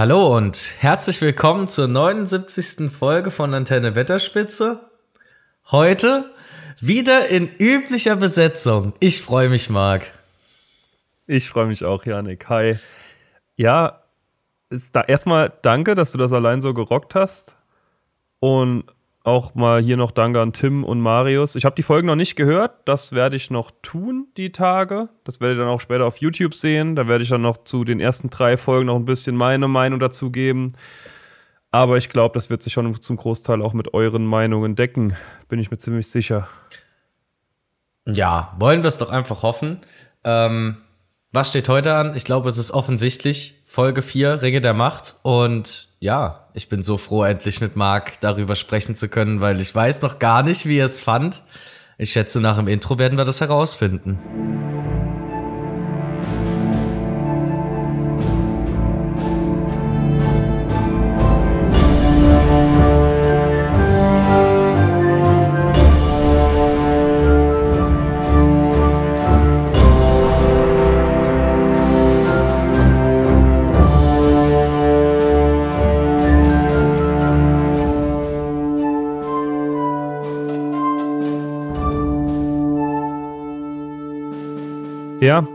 Hallo und herzlich willkommen zur 79. Folge von Antenne Wetterspitze. Heute wieder in üblicher Besetzung. Ich freue mich, Marc. Ich freue mich auch, Janik. Hi. Ja, da erstmal danke, dass du das allein so gerockt hast. Und auch mal hier noch Danke an Tim und Marius. Ich habe die Folgen noch nicht gehört. Das werde ich noch tun, die Tage. Das werdet ihr dann auch später auf YouTube sehen. Da werde ich dann noch zu den ersten drei Folgen noch ein bisschen meine Meinung dazu geben. Aber ich glaube, das wird sich schon zum Großteil auch mit euren Meinungen decken. Bin ich mir ziemlich sicher. Ja, wollen wir es doch einfach hoffen. Ähm, was steht heute an? Ich glaube, es ist offensichtlich. Folge 4, Ringe der Macht. Und ja, ich bin so froh, endlich mit Marc darüber sprechen zu können, weil ich weiß noch gar nicht, wie er es fand. Ich schätze, nach dem Intro werden wir das herausfinden.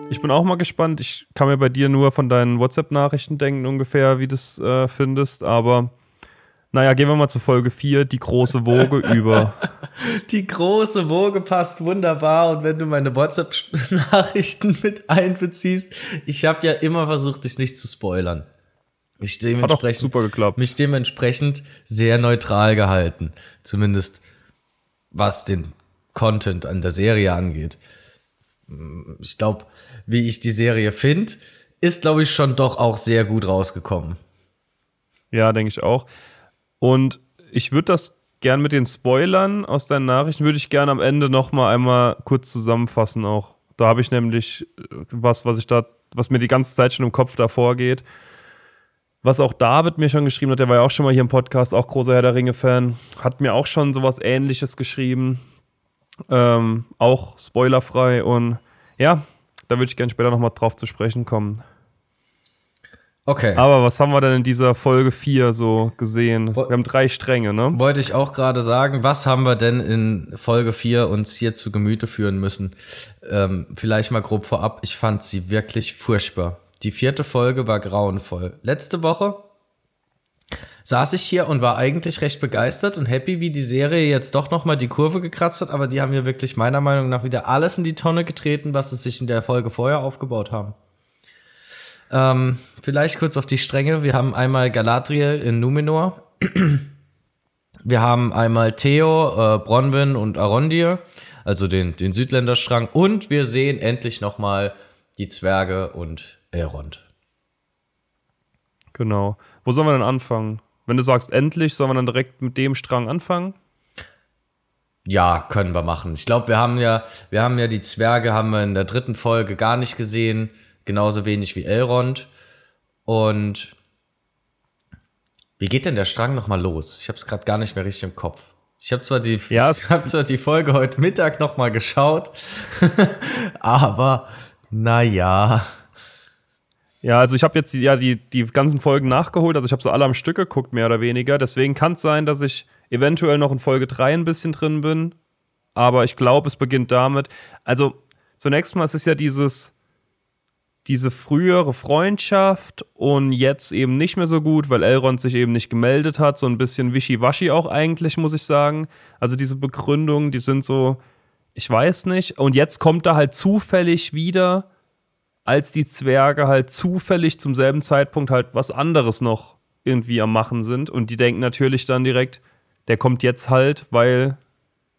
Ich bin auch mal gespannt. Ich kann mir bei dir nur von deinen WhatsApp-Nachrichten denken, ungefähr, wie du es äh, findest. Aber naja, gehen wir mal zu Folge 4, die große Woge über. Die große Woge passt wunderbar. Und wenn du meine WhatsApp-Nachrichten mit einbeziehst, ich habe ja immer versucht, dich nicht zu spoilern. Mich dementsprechend, super geklappt. mich dementsprechend sehr neutral gehalten. Zumindest was den Content an der Serie angeht ich glaube, wie ich die Serie finde, ist, glaube ich, schon doch auch sehr gut rausgekommen. Ja, denke ich auch. Und ich würde das gern mit den Spoilern aus deinen Nachrichten, würde ich gerne am Ende noch mal einmal kurz zusammenfassen auch. Da habe ich nämlich äh, was, was ich da, was mir die ganze Zeit schon im Kopf davor geht. Was auch David mir schon geschrieben hat, der war ja auch schon mal hier im Podcast, auch großer Herr der Ringe-Fan, hat mir auch schon sowas ähnliches geschrieben. Ähm, auch spoilerfrei und ja, da würde ich gerne später nochmal drauf zu sprechen kommen. Okay. Aber was haben wir denn in dieser Folge 4 so gesehen? Wir haben drei Stränge, ne? Wollte ich auch gerade sagen, was haben wir denn in Folge 4 uns hier zu Gemüte führen müssen? Ähm, vielleicht mal grob vorab, ich fand sie wirklich furchtbar. Die vierte Folge war grauenvoll. Letzte Woche saß ich hier und war eigentlich recht begeistert und happy, wie die Serie jetzt doch nochmal die Kurve gekratzt hat, aber die haben ja wirklich meiner Meinung nach wieder alles in die Tonne getreten, was sie sich in der Folge vorher aufgebaut haben. Ähm, vielleicht kurz auf die Stränge. Wir haben einmal Galadriel in Numenor. Wir haben einmal Theo, äh, Bronwyn und Arondir, also den, den Südländerstrang. Und wir sehen endlich nochmal die Zwerge und Elrond. Genau. Wo sollen wir denn anfangen? Wenn du sagst endlich, sollen wir dann direkt mit dem Strang anfangen? Ja, können wir machen. Ich glaube, wir haben ja, wir haben ja die Zwerge haben wir in der dritten Folge gar nicht gesehen, genauso wenig wie Elrond. Und wie geht denn der Strang noch mal los? Ich habe es gerade gar nicht mehr richtig im Kopf. Ich habe zwar die, Ja, ich habe zwar die Folge heute Mittag noch mal geschaut, aber na ja. Also ich habe jetzt die, ja, die, die ganzen Folgen nachgeholt, also ich habe so alle am Stück geguckt, mehr oder weniger. Deswegen kann es sein, dass ich eventuell noch in Folge 3 ein bisschen drin bin. Aber ich glaube, es beginnt damit. Also, zunächst mal, es ist ja dieses, diese frühere Freundschaft und jetzt eben nicht mehr so gut, weil Elrond sich eben nicht gemeldet hat. So ein bisschen wischiwaschi auch eigentlich, muss ich sagen. Also diese Begründungen, die sind so, ich weiß nicht. Und jetzt kommt er halt zufällig wieder als die Zwerge halt zufällig zum selben Zeitpunkt halt was anderes noch irgendwie am Machen sind. Und die denken natürlich dann direkt, der kommt jetzt halt, weil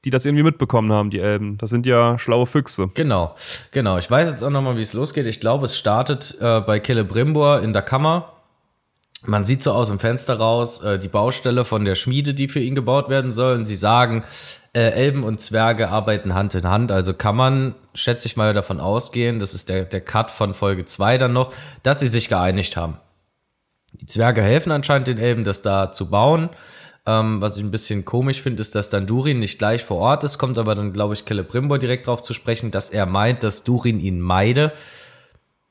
die das irgendwie mitbekommen haben, die Elben. Das sind ja schlaue Füchse. Genau, genau. Ich weiß jetzt auch noch mal, wie es losgeht. Ich glaube, es startet äh, bei Celebrimbor in der Kammer. Man sieht so aus dem Fenster raus äh, die Baustelle von der Schmiede, die für ihn gebaut werden soll. Und sie sagen, äh, Elben und Zwerge arbeiten Hand in Hand. Also kann man, schätze ich mal, davon ausgehen, das ist der, der Cut von Folge 2 dann noch, dass sie sich geeinigt haben. Die Zwerge helfen anscheinend den Elben, das da zu bauen. Ähm, was ich ein bisschen komisch finde, ist, dass dann Durin nicht gleich vor Ort ist, kommt aber dann, glaube ich, Celebrimbor direkt darauf zu sprechen, dass er meint, dass Durin ihn meide,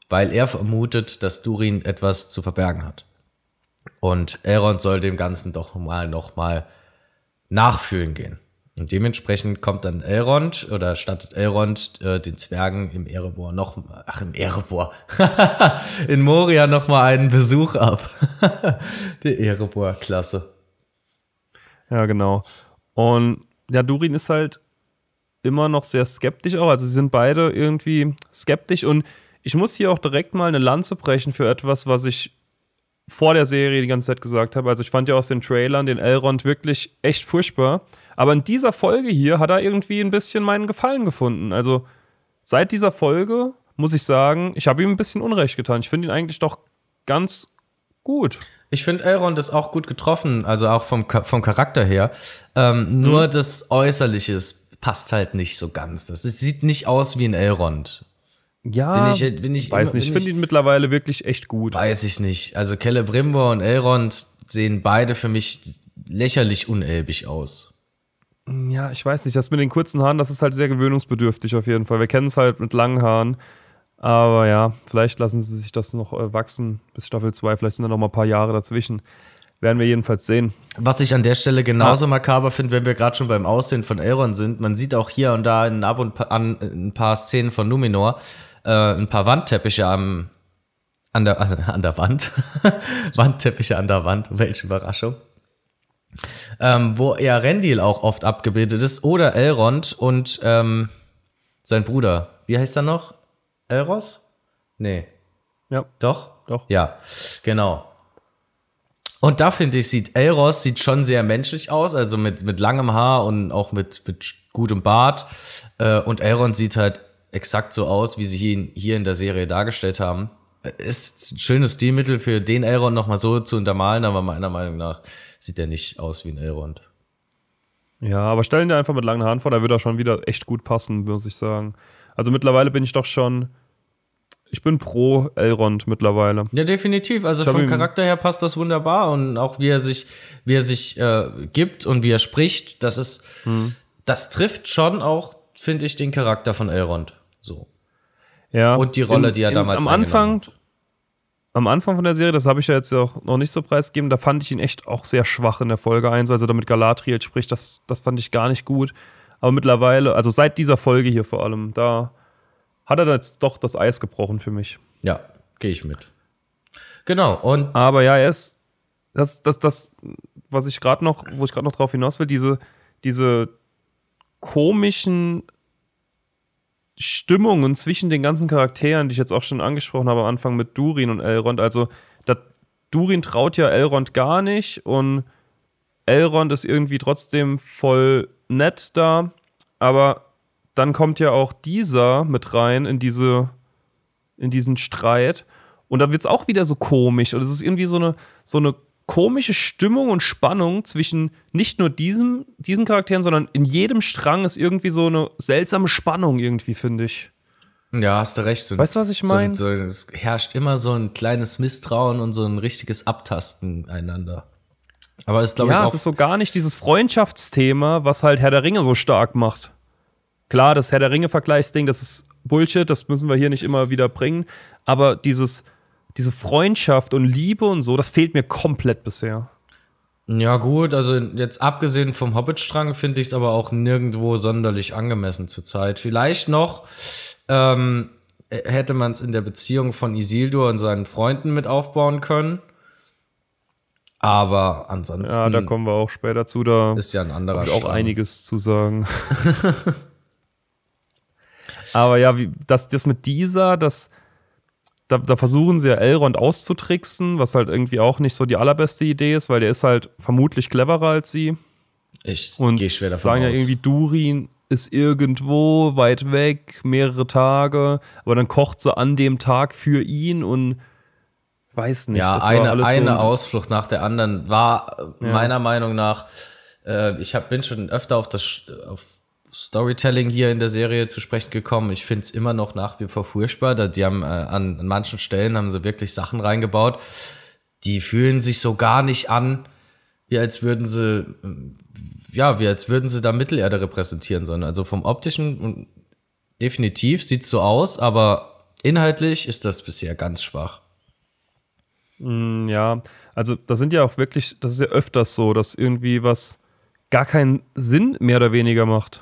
weil er vermutet, dass Durin etwas zu verbergen hat. Und Elrond soll dem Ganzen doch mal noch mal nachfühlen gehen. Und dementsprechend kommt dann Elrond oder stattet Elrond äh, den Zwergen im Erebor noch, ach im Erebor, in Moria noch mal einen Besuch ab. Die Erebor-Klasse. Ja, genau. Und ja, Durin ist halt immer noch sehr skeptisch auch. Also sie sind beide irgendwie skeptisch und ich muss hier auch direkt mal eine Lanze brechen für etwas, was ich vor der Serie die ganze Zeit gesagt habe. Also ich fand ja aus den Trailern den Elrond wirklich echt furchtbar. Aber in dieser Folge hier hat er irgendwie ein bisschen meinen Gefallen gefunden. Also seit dieser Folge muss ich sagen, ich habe ihm ein bisschen Unrecht getan. Ich finde ihn eigentlich doch ganz gut. Ich finde Elrond ist auch gut getroffen, also auch vom, vom Charakter her. Ähm, nur mhm. das Äußerliche passt halt nicht so ganz. Das sieht nicht aus wie ein Elrond. Ja, bin ich, bin ich weiß immer, nicht. Ich finde ihn mittlerweile wirklich echt gut. Weiß ich nicht. Also Celebrimbor und Elrond sehen beide für mich lächerlich unelbig aus. Ja, ich weiß nicht, das mit den kurzen Haaren, das ist halt sehr gewöhnungsbedürftig auf jeden Fall. Wir kennen es halt mit langen Haaren. Aber ja, vielleicht lassen sie sich das noch äh, wachsen bis Staffel 2. Vielleicht sind da noch mal ein paar Jahre dazwischen. Werden wir jedenfalls sehen. Was ich an der Stelle genauso ah. makaber finde, wenn wir gerade schon beim Aussehen von Elrond sind, man sieht auch hier und da in ab und an ein paar Szenen von Numenor äh, ein paar Wandteppiche am, an, der, also an der Wand. Wandteppiche an der Wand, welche Überraschung ähm, wo ja Rendil auch oft abgebildet ist, oder Elrond und ähm, sein Bruder. Wie heißt er noch? Elros? Nee. Ja. Doch? Doch. Ja, genau. Und da finde ich, sieht Elros sieht schon sehr menschlich aus, also mit, mit langem Haar und auch mit, mit gutem Bart. Äh, und Elrond sieht halt exakt so aus, wie sie ihn hier in der Serie dargestellt haben. Ist ein schönes Stilmittel für den Elrond nochmal so zu untermalen, aber meiner Meinung nach sieht er nicht aus wie ein Elrond. Ja, aber stellen dir einfach mit langen Haaren vor, da würde er schon wieder echt gut passen, muss ich sagen. Also mittlerweile bin ich doch schon. Ich bin pro Elrond mittlerweile. Ja, definitiv. Also vom Charakter her passt das wunderbar und auch wie er sich, wie er sich äh, gibt und wie er spricht, das ist, hm. das trifft schon auch, finde ich, den Charakter von Elrond. So. Ja. Und die Rolle, in, die er damals in, Am Anfang, hat am Anfang von der Serie, das habe ich ja jetzt auch noch nicht so preisgegeben, da fand ich ihn echt auch sehr schwach in der Folge 1, also damit Galadriel spricht, das, das fand ich gar nicht gut. Aber mittlerweile, also seit dieser Folge hier vor allem, da hat er jetzt doch das Eis gebrochen für mich. Ja, gehe ich mit. Genau, und. Aber ja, er ist, das, das, das, was ich gerade noch, wo ich gerade noch drauf hinaus will, diese, diese komischen Stimmungen zwischen den ganzen Charakteren, die ich jetzt auch schon angesprochen habe am Anfang mit Durin und Elrond. Also, Durin traut ja Elrond gar nicht und Elrond ist irgendwie trotzdem voll nett da, aber dann kommt ja auch dieser mit rein in diese in diesen Streit. Und da wird es auch wieder so komisch. Und es ist irgendwie so eine so eine komische Stimmung und Spannung zwischen nicht nur diesem, diesen Charakteren, sondern in jedem Strang ist irgendwie so eine seltsame Spannung irgendwie, finde ich. Ja, hast du recht. So, weißt du, was ich meine? So, so, es herrscht immer so ein kleines Misstrauen und so ein richtiges Abtasten einander. Aber es glaube ja, ich auch. Ja, es ist so gar nicht dieses Freundschaftsthema, was halt Herr der Ringe so stark macht. Klar, das Herr der Ringe-Vergleichsding, das ist Bullshit, das müssen wir hier nicht immer wieder bringen. Aber dieses, diese Freundschaft und Liebe und so, das fehlt mir komplett bisher. Ja, gut, also jetzt abgesehen vom Hobbit-Strang finde ich es aber auch nirgendwo sonderlich angemessen zurzeit. Vielleicht noch ähm, hätte man es in der Beziehung von Isildur und seinen Freunden mit aufbauen können. Aber ansonsten. Ja, da kommen wir auch später zu. Da ist ja ein anderer auch Strang. einiges zu sagen. aber ja, wie, das, das mit dieser, das da, da, versuchen sie ja Elrond auszutricksen, was halt irgendwie auch nicht so die allerbeste Idee ist, weil der ist halt vermutlich cleverer als sie. Ich gehe schwer davon sagen aus. ja irgendwie, Durin ist irgendwo weit weg, mehrere Tage, aber dann kocht sie an dem Tag für ihn und weiß nicht. Ja, eine, eine so Ausflucht nach der anderen war ja. meiner Meinung nach, äh, ich hab, bin schon öfter auf das auf Storytelling hier in der Serie zu sprechen gekommen. Ich finde es immer noch nach wie vor furchtbar. Die haben äh, an, an manchen Stellen haben sie wirklich Sachen reingebaut, die fühlen sich so gar nicht an, wie als würden sie, äh, ja, wie als würden sie da Mittelerde repräsentieren sollen. Also vom optischen definitiv sieht's so aus, aber inhaltlich ist das bisher ganz schwach. Mm, ja, also das sind ja auch wirklich, das ist ja öfters so, dass irgendwie was gar keinen Sinn mehr oder weniger macht.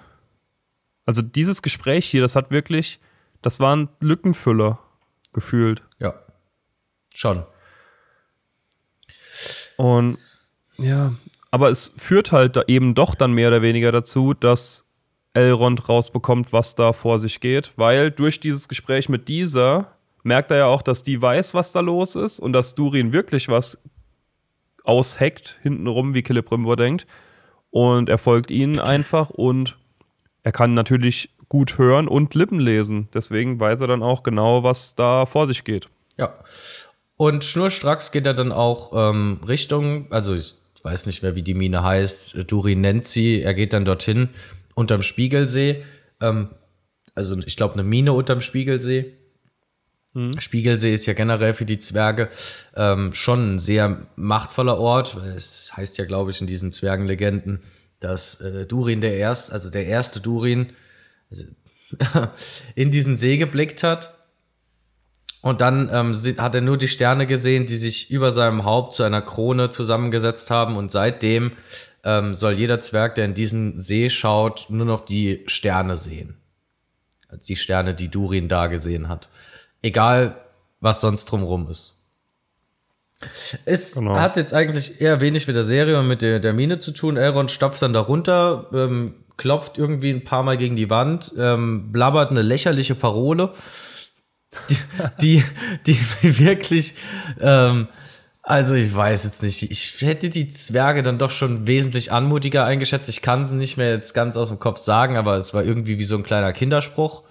Also dieses Gespräch hier, das hat wirklich, das war ein Lückenfüller gefühlt. Ja, schon. Und ja, aber es führt halt da eben doch dann mehr oder weniger dazu, dass Elrond rausbekommt, was da vor sich geht, weil durch dieses Gespräch mit dieser merkt er ja auch, dass die weiß, was da los ist und dass Durin wirklich was ausheckt hintenrum, wie Celebrimbor denkt. Und er folgt ihnen einfach und er kann natürlich gut hören und Lippen lesen. Deswegen weiß er dann auch genau, was da vor sich geht. Ja. Und schnurstracks geht er dann auch ähm, Richtung, also ich weiß nicht mehr, wie die Mine heißt, Durin nennt sie, er geht dann dorthin, unterm Spiegelsee. Ähm, also ich glaube, eine Mine unterm Spiegelsee. Mhm. Spiegelsee ist ja generell für die Zwerge ähm, schon ein sehr machtvoller Ort. Es heißt ja, glaube ich, in diesen Zwergenlegenden, dass äh, Durin der erste, also der erste Durin, also in diesen See geblickt hat. Und dann ähm, hat er nur die Sterne gesehen, die sich über seinem Haupt zu einer Krone zusammengesetzt haben. Und seitdem ähm, soll jeder Zwerg, der in diesen See schaut, nur noch die Sterne sehen. Also die Sterne, die Durin da gesehen hat. Egal, was sonst drumrum ist. Es genau. hat jetzt eigentlich eher wenig mit der Serie und mit der, der Mine zu tun. Elrond stapft dann darunter, ähm, klopft irgendwie ein paar Mal gegen die Wand, ähm, blabbert eine lächerliche Parole, die, die, die wirklich ähm, also ich weiß jetzt nicht. Ich hätte die Zwerge dann doch schon wesentlich anmutiger eingeschätzt. Ich kann sie nicht mehr jetzt ganz aus dem Kopf sagen, aber es war irgendwie wie so ein kleiner Kinderspruch.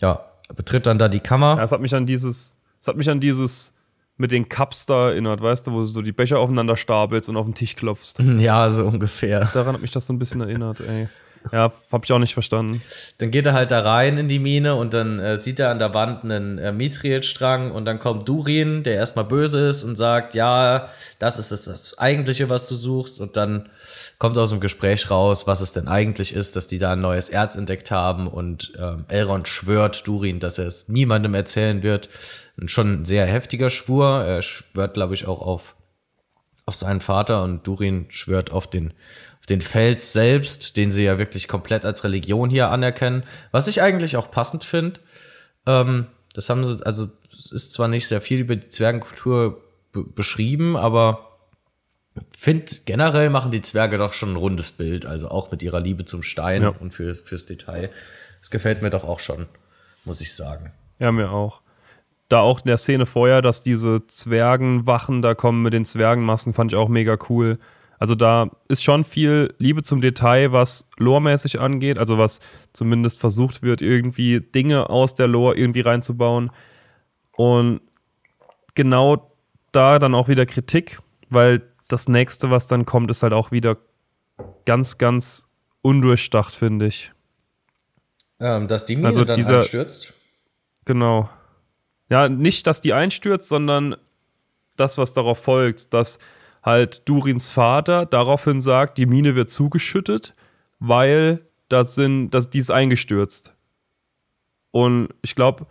Ja, betritt dann da die Kammer. Ja, es hat mich an dieses, es hat mich an dieses mit den Cups da erinnert, weißt du, wo du so die Becher aufeinander stapelst und auf den Tisch klopfst. Ja, so ungefähr. Daran hat mich das so ein bisschen erinnert, ey. Ja, hab ich auch nicht verstanden. Dann geht er halt da rein in die Mine und dann äh, sieht er an der Wand einen äh, Mithril-Strang und dann kommt Durin, der erstmal böse ist und sagt, ja, das ist das, das Eigentliche, was du suchst und dann kommt aus dem Gespräch raus, was es denn eigentlich ist, dass die da ein neues Erz entdeckt haben und ähm, Elrond schwört Durin, dass er es niemandem erzählen wird. Ein schon sehr heftiger Schwur. Er schwört, glaube ich, auch auf, auf seinen Vater und Durin schwört auf den den Fels selbst, den sie ja wirklich komplett als Religion hier anerkennen, was ich eigentlich auch passend finde. Ähm, das haben sie, also es ist zwar nicht sehr viel über die Zwergenkultur beschrieben, aber finde generell machen die Zwerge doch schon ein rundes Bild, also auch mit ihrer Liebe zum Stein ja. und für, fürs Detail. Das gefällt mir doch auch schon, muss ich sagen. Ja, mir auch. Da auch in der Szene vorher, dass diese Zwergenwachen da kommen mit den Zwergenmasken, fand ich auch mega cool. Also da ist schon viel Liebe zum Detail, was loremäßig angeht, also was zumindest versucht wird, irgendwie Dinge aus der Lore irgendwie reinzubauen. Und genau da dann auch wieder Kritik, weil das nächste, was dann kommt, ist halt auch wieder ganz, ganz undurchdacht, finde ich. Ähm, dass die Mine also dann dieser, einstürzt? Genau. Ja, nicht, dass die einstürzt, sondern das, was darauf folgt, dass halt Durins Vater daraufhin sagt, die Mine wird zugeschüttet, weil das sind, das, die ist eingestürzt. Und ich glaube,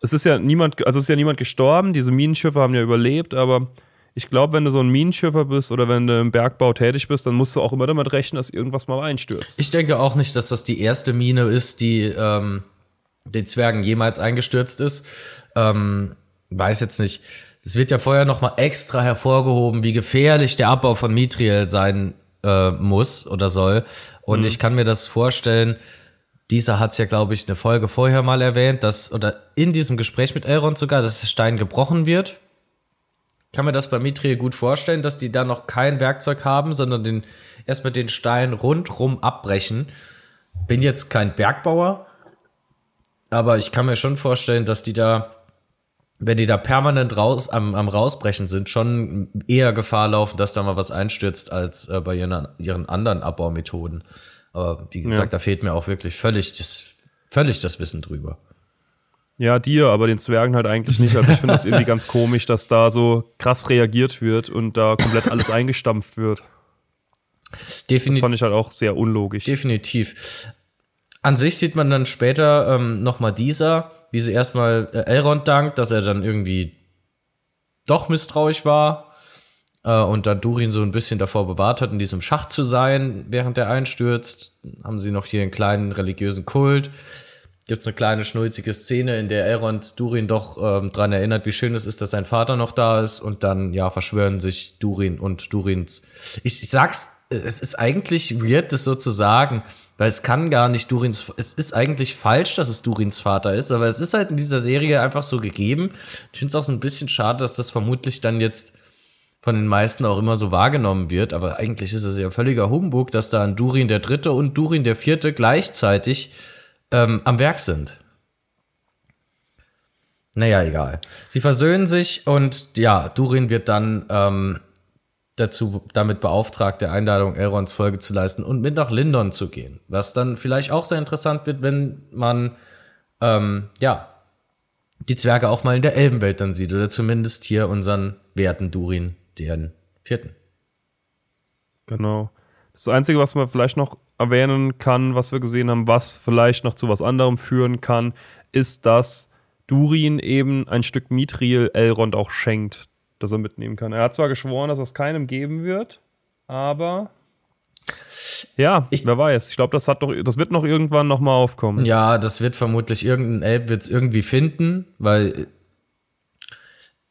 es ist ja niemand, also ist ja niemand gestorben, diese Minenschiffe haben ja überlebt, aber ich glaube, wenn du so ein Minenschiffer bist oder wenn du im Bergbau tätig bist, dann musst du auch immer damit rechnen, dass irgendwas mal einstürzt. Ich denke auch nicht, dass das die erste Mine ist, die ähm, den Zwergen jemals eingestürzt ist. Ähm, weiß jetzt nicht. Es wird ja vorher noch mal extra hervorgehoben, wie gefährlich der Abbau von Mithril sein äh, muss oder soll. Und mhm. ich kann mir das vorstellen, dieser hat es ja, glaube ich, eine Folge vorher mal erwähnt, dass, oder in diesem Gespräch mit Elrond sogar, dass der Stein gebrochen wird. Kann mir das bei Mithril gut vorstellen, dass die da noch kein Werkzeug haben, sondern den, erstmal den Stein rundrum abbrechen. Bin jetzt kein Bergbauer, aber ich kann mir schon vorstellen, dass die da wenn die da permanent raus, am, am rausbrechen sind, schon eher Gefahr laufen, dass da mal was einstürzt, als äh, bei ihren, ihren anderen Abbaumethoden. Aber wie gesagt, ja. da fehlt mir auch wirklich völlig das, völlig das Wissen drüber. Ja, dir, aber den Zwergen halt eigentlich nicht. Also ich finde das irgendwie ganz komisch, dass da so krass reagiert wird und da komplett alles eingestampft wird. Definitiv. Das fand ich halt auch sehr unlogisch. Definitiv. An sich sieht man dann später ähm, nochmal dieser, wie sie erstmal äh, Elrond dankt, dass er dann irgendwie doch misstrauisch war äh, und dann Durin so ein bisschen davor bewahrt hat, in diesem Schacht zu sein, während er einstürzt. Haben sie noch hier einen kleinen religiösen Kult. Gibt's eine kleine schnulzige Szene, in der Elrond Durin doch ähm, dran erinnert, wie schön es ist, dass sein Vater noch da ist und dann ja verschwören sich Durin und Durins. Ich, ich sag's, es ist eigentlich weird, das so zu sagen, weil es kann gar nicht Durins, es ist eigentlich falsch, dass es Durins Vater ist, aber es ist halt in dieser Serie einfach so gegeben. Ich finde es auch so ein bisschen schade, dass das vermutlich dann jetzt von den meisten auch immer so wahrgenommen wird, aber eigentlich ist es ja völliger Humbug, dass da ein Durin der Dritte und Durin der Vierte gleichzeitig ähm, am Werk sind. Naja, egal. Sie versöhnen sich und ja, Durin wird dann ähm, dazu damit beauftragt, der Einladung Elrons Folge zu leisten und mit nach Lindon zu gehen. Was dann vielleicht auch sehr interessant wird, wenn man ähm, ja die Zwerge auch mal in der Elbenwelt dann sieht oder zumindest hier unseren werten Durin, den vierten. Genau. Das Einzige, was man vielleicht noch erwähnen kann, was wir gesehen haben, was vielleicht noch zu was anderem führen kann, ist, dass Durin eben ein Stück Mithril Elrond auch schenkt, das er mitnehmen kann. Er hat zwar geschworen, dass er es keinem geben wird, aber ja, ich, wer weiß. Ich glaube, das hat doch, das wird noch irgendwann noch mal aufkommen. Ja, das wird vermutlich irgendein Elb wird es irgendwie finden, weil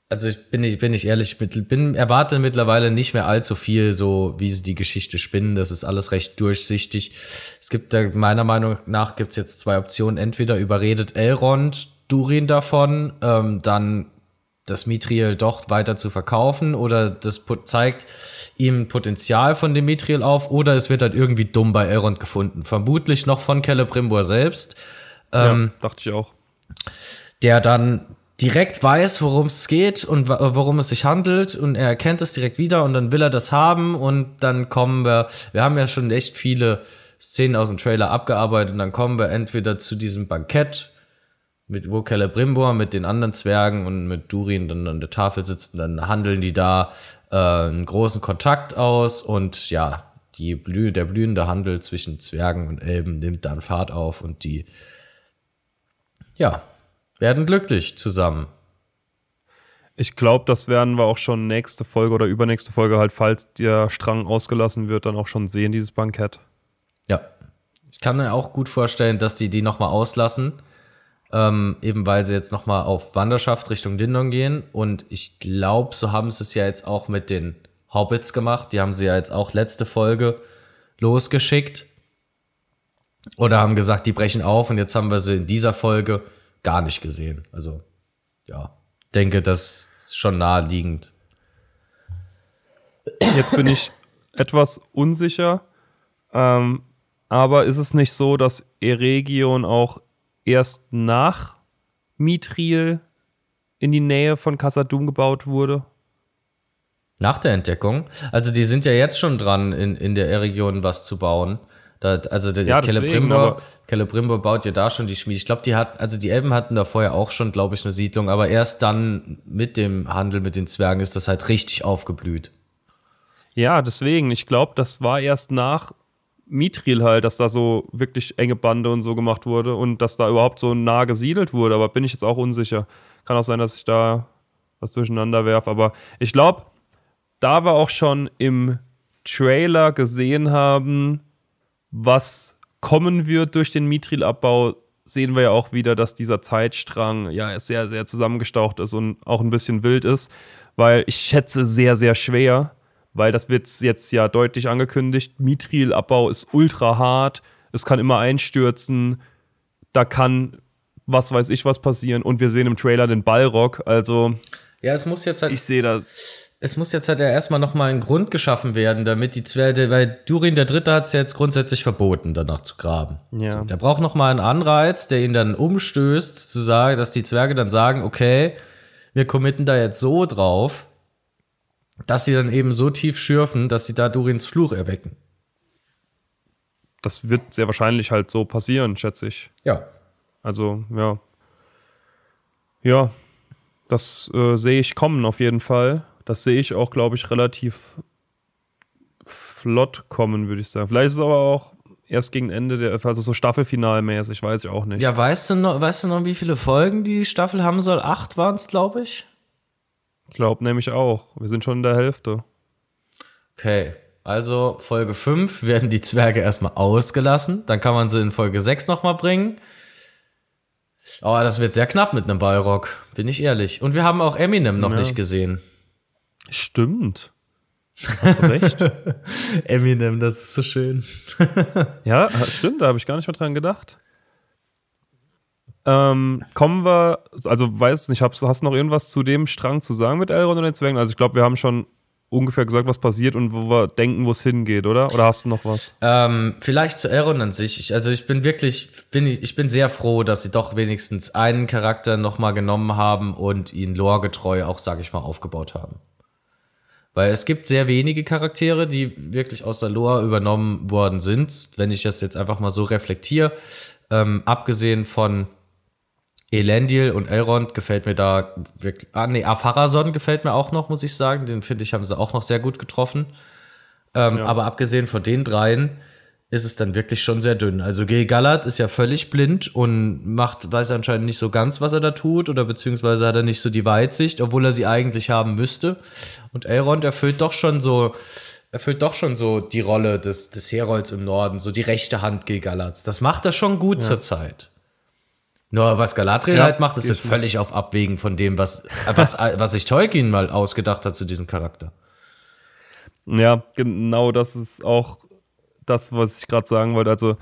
also ich bin ich bin ich ehrlich bin erwarte mittlerweile nicht mehr allzu viel so wie sie die Geschichte spinnen das ist alles recht durchsichtig es gibt da meiner Meinung nach gibt's jetzt zwei Optionen entweder überredet Elrond Durin davon ähm, dann das Mithril doch weiter zu verkaufen oder das zeigt ihm Potenzial von dem Mithril auf oder es wird halt irgendwie dumm bei Elrond gefunden. Vermutlich noch von Celebrimbor selbst. Ähm, ja, dachte ich auch. der dann direkt weiß, worum es geht und worum es sich handelt und er erkennt es direkt wieder und dann will er das haben und dann kommen wir, wir haben ja schon echt viele Szenen aus dem Trailer abgearbeitet und dann kommen wir entweder zu diesem Bankett, mit wo Celebrimbor mit den anderen Zwergen und mit Durin dann an der Tafel sitzen, dann handeln die da äh, einen großen Kontakt aus und ja, die blüh der blühende Handel zwischen Zwergen und Elben nimmt dann Fahrt auf und die ja, werden glücklich zusammen. Ich glaube, das werden wir auch schon nächste Folge oder übernächste Folge halt, falls der Strang ausgelassen wird, dann auch schon sehen, dieses Bankett. Ja. Ich kann mir auch gut vorstellen, dass die die nochmal auslassen. Ähm, eben weil sie jetzt nochmal auf Wanderschaft Richtung Lindon gehen. Und ich glaube, so haben sie es ja jetzt auch mit den Hobbits gemacht. Die haben sie ja jetzt auch letzte Folge losgeschickt. Oder haben gesagt, die brechen auf und jetzt haben wir sie in dieser Folge gar nicht gesehen. Also, ja, denke, das ist schon naheliegend. Jetzt bin ich etwas unsicher, ähm, aber ist es nicht so, dass Eregion auch erst nach Mithril in die Nähe von Kassadum gebaut wurde? Nach der Entdeckung? Also die sind ja jetzt schon dran, in, in der Eregion was zu bauen. Da, also der ja, Celebrimbor, Celebrimbor baut ja da schon die Schmiede. Ich glaube, die hat, also die Elben hatten da vorher auch schon, glaube ich, eine Siedlung, aber erst dann mit dem Handel mit den Zwergen ist das halt richtig aufgeblüht. Ja, deswegen. Ich glaube, das war erst nach Mithril halt, dass da so wirklich enge Bande und so gemacht wurde und dass da überhaupt so nah gesiedelt wurde. Aber bin ich jetzt auch unsicher. Kann auch sein, dass ich da was durcheinander werfe. Aber ich glaube, da wir auch schon im Trailer gesehen haben, was kommen wird durch den Mithril-Abbau, sehen wir ja auch wieder, dass dieser Zeitstrang ja sehr, sehr zusammengestaucht ist und auch ein bisschen wild ist, weil ich schätze sehr, sehr schwer, weil das wird jetzt ja deutlich angekündigt. Mithril-Abbau ist ultra hart, es kann immer einstürzen, da kann was weiß ich was passieren und wir sehen im Trailer den Ballrock, also. Ja, es muss jetzt halt. Ich sehe das es muss jetzt halt ja erstmal nochmal ein Grund geschaffen werden, damit die Zwerge, weil Durin der Dritte hat es ja jetzt grundsätzlich verboten, danach zu graben. Ja. So, der braucht nochmal einen Anreiz, der ihn dann umstößt, zu sagen, dass die Zwerge dann sagen, okay, wir committen da jetzt so drauf, dass sie dann eben so tief schürfen, dass sie da Durins Fluch erwecken. Das wird sehr wahrscheinlich halt so passieren, schätze ich. Ja. Also, ja. Ja, das äh, sehe ich kommen auf jeden Fall. Das sehe ich auch, glaube ich, relativ flott kommen, würde ich sagen. Vielleicht ist es aber auch erst gegen Ende der, also so Staffelfinalmäßig, weiß ich auch nicht. Ja, weißt du noch, weißt du noch, wie viele Folgen die Staffel haben soll? Acht waren es, glaube ich. Glaub nämlich auch. Wir sind schon in der Hälfte. Okay, also Folge 5 werden die Zwerge erstmal ausgelassen. Dann kann man sie in Folge 6 nochmal bringen. Aber das wird sehr knapp mit einem Ballrock, bin ich ehrlich. Und wir haben auch Eminem noch Ja. nicht gesehen. Stimmt. Hast du recht? Eminem, das ist so schön. ja, stimmt, da habe ich gar nicht mehr dran gedacht. Ähm, kommen wir, also weiß nicht, hast, hast du noch irgendwas zu dem Strang zu sagen mit Elrond und den Zwergen? Also ich glaube, wir haben schon ungefähr gesagt, was passiert und wo wir denken, wo es hingeht, oder? Oder hast du noch was? Ähm, vielleicht zu Elrond an sich. Ich, also ich bin wirklich, bin ich, ich bin sehr froh, dass sie doch wenigstens einen Charakter nochmal genommen haben und ihn loregetreu auch, sage ich mal, aufgebaut haben. Weil es gibt sehr wenige Charaktere, die wirklich aus der Lore übernommen worden sind. Wenn ich das jetzt einfach mal so reflektiere, ähm, abgesehen von Elendil und Elrond gefällt mir da wirklich. Ah, nee, Apharason gefällt mir auch noch, muss ich sagen. Den finde ich, haben sie auch noch sehr gut getroffen. Ähm, Ja. Aber abgesehen von den dreien ist es dann wirklich schon sehr dünn. Also Gil Galad ist ja völlig blind und macht, weiß anscheinend nicht so ganz, was er da tut, oder beziehungsweise hat er nicht so die Weitsicht, obwohl er sie eigentlich haben müsste. Und Elrond erfüllt doch schon so, erfüllt doch schon so die Rolle des, des Herolds im Norden, so die rechte Hand Gil Galads. Das macht er schon gut zur Zeit. Nur was Galadriel Ja, halt macht, ist jetzt definitiv. völlig auf Abwägen von dem, was, was, was sich Tolkien mal ausgedacht hat zu diesem Charakter. Ja, genau das ist auch das, was ich gerade sagen wollte. Also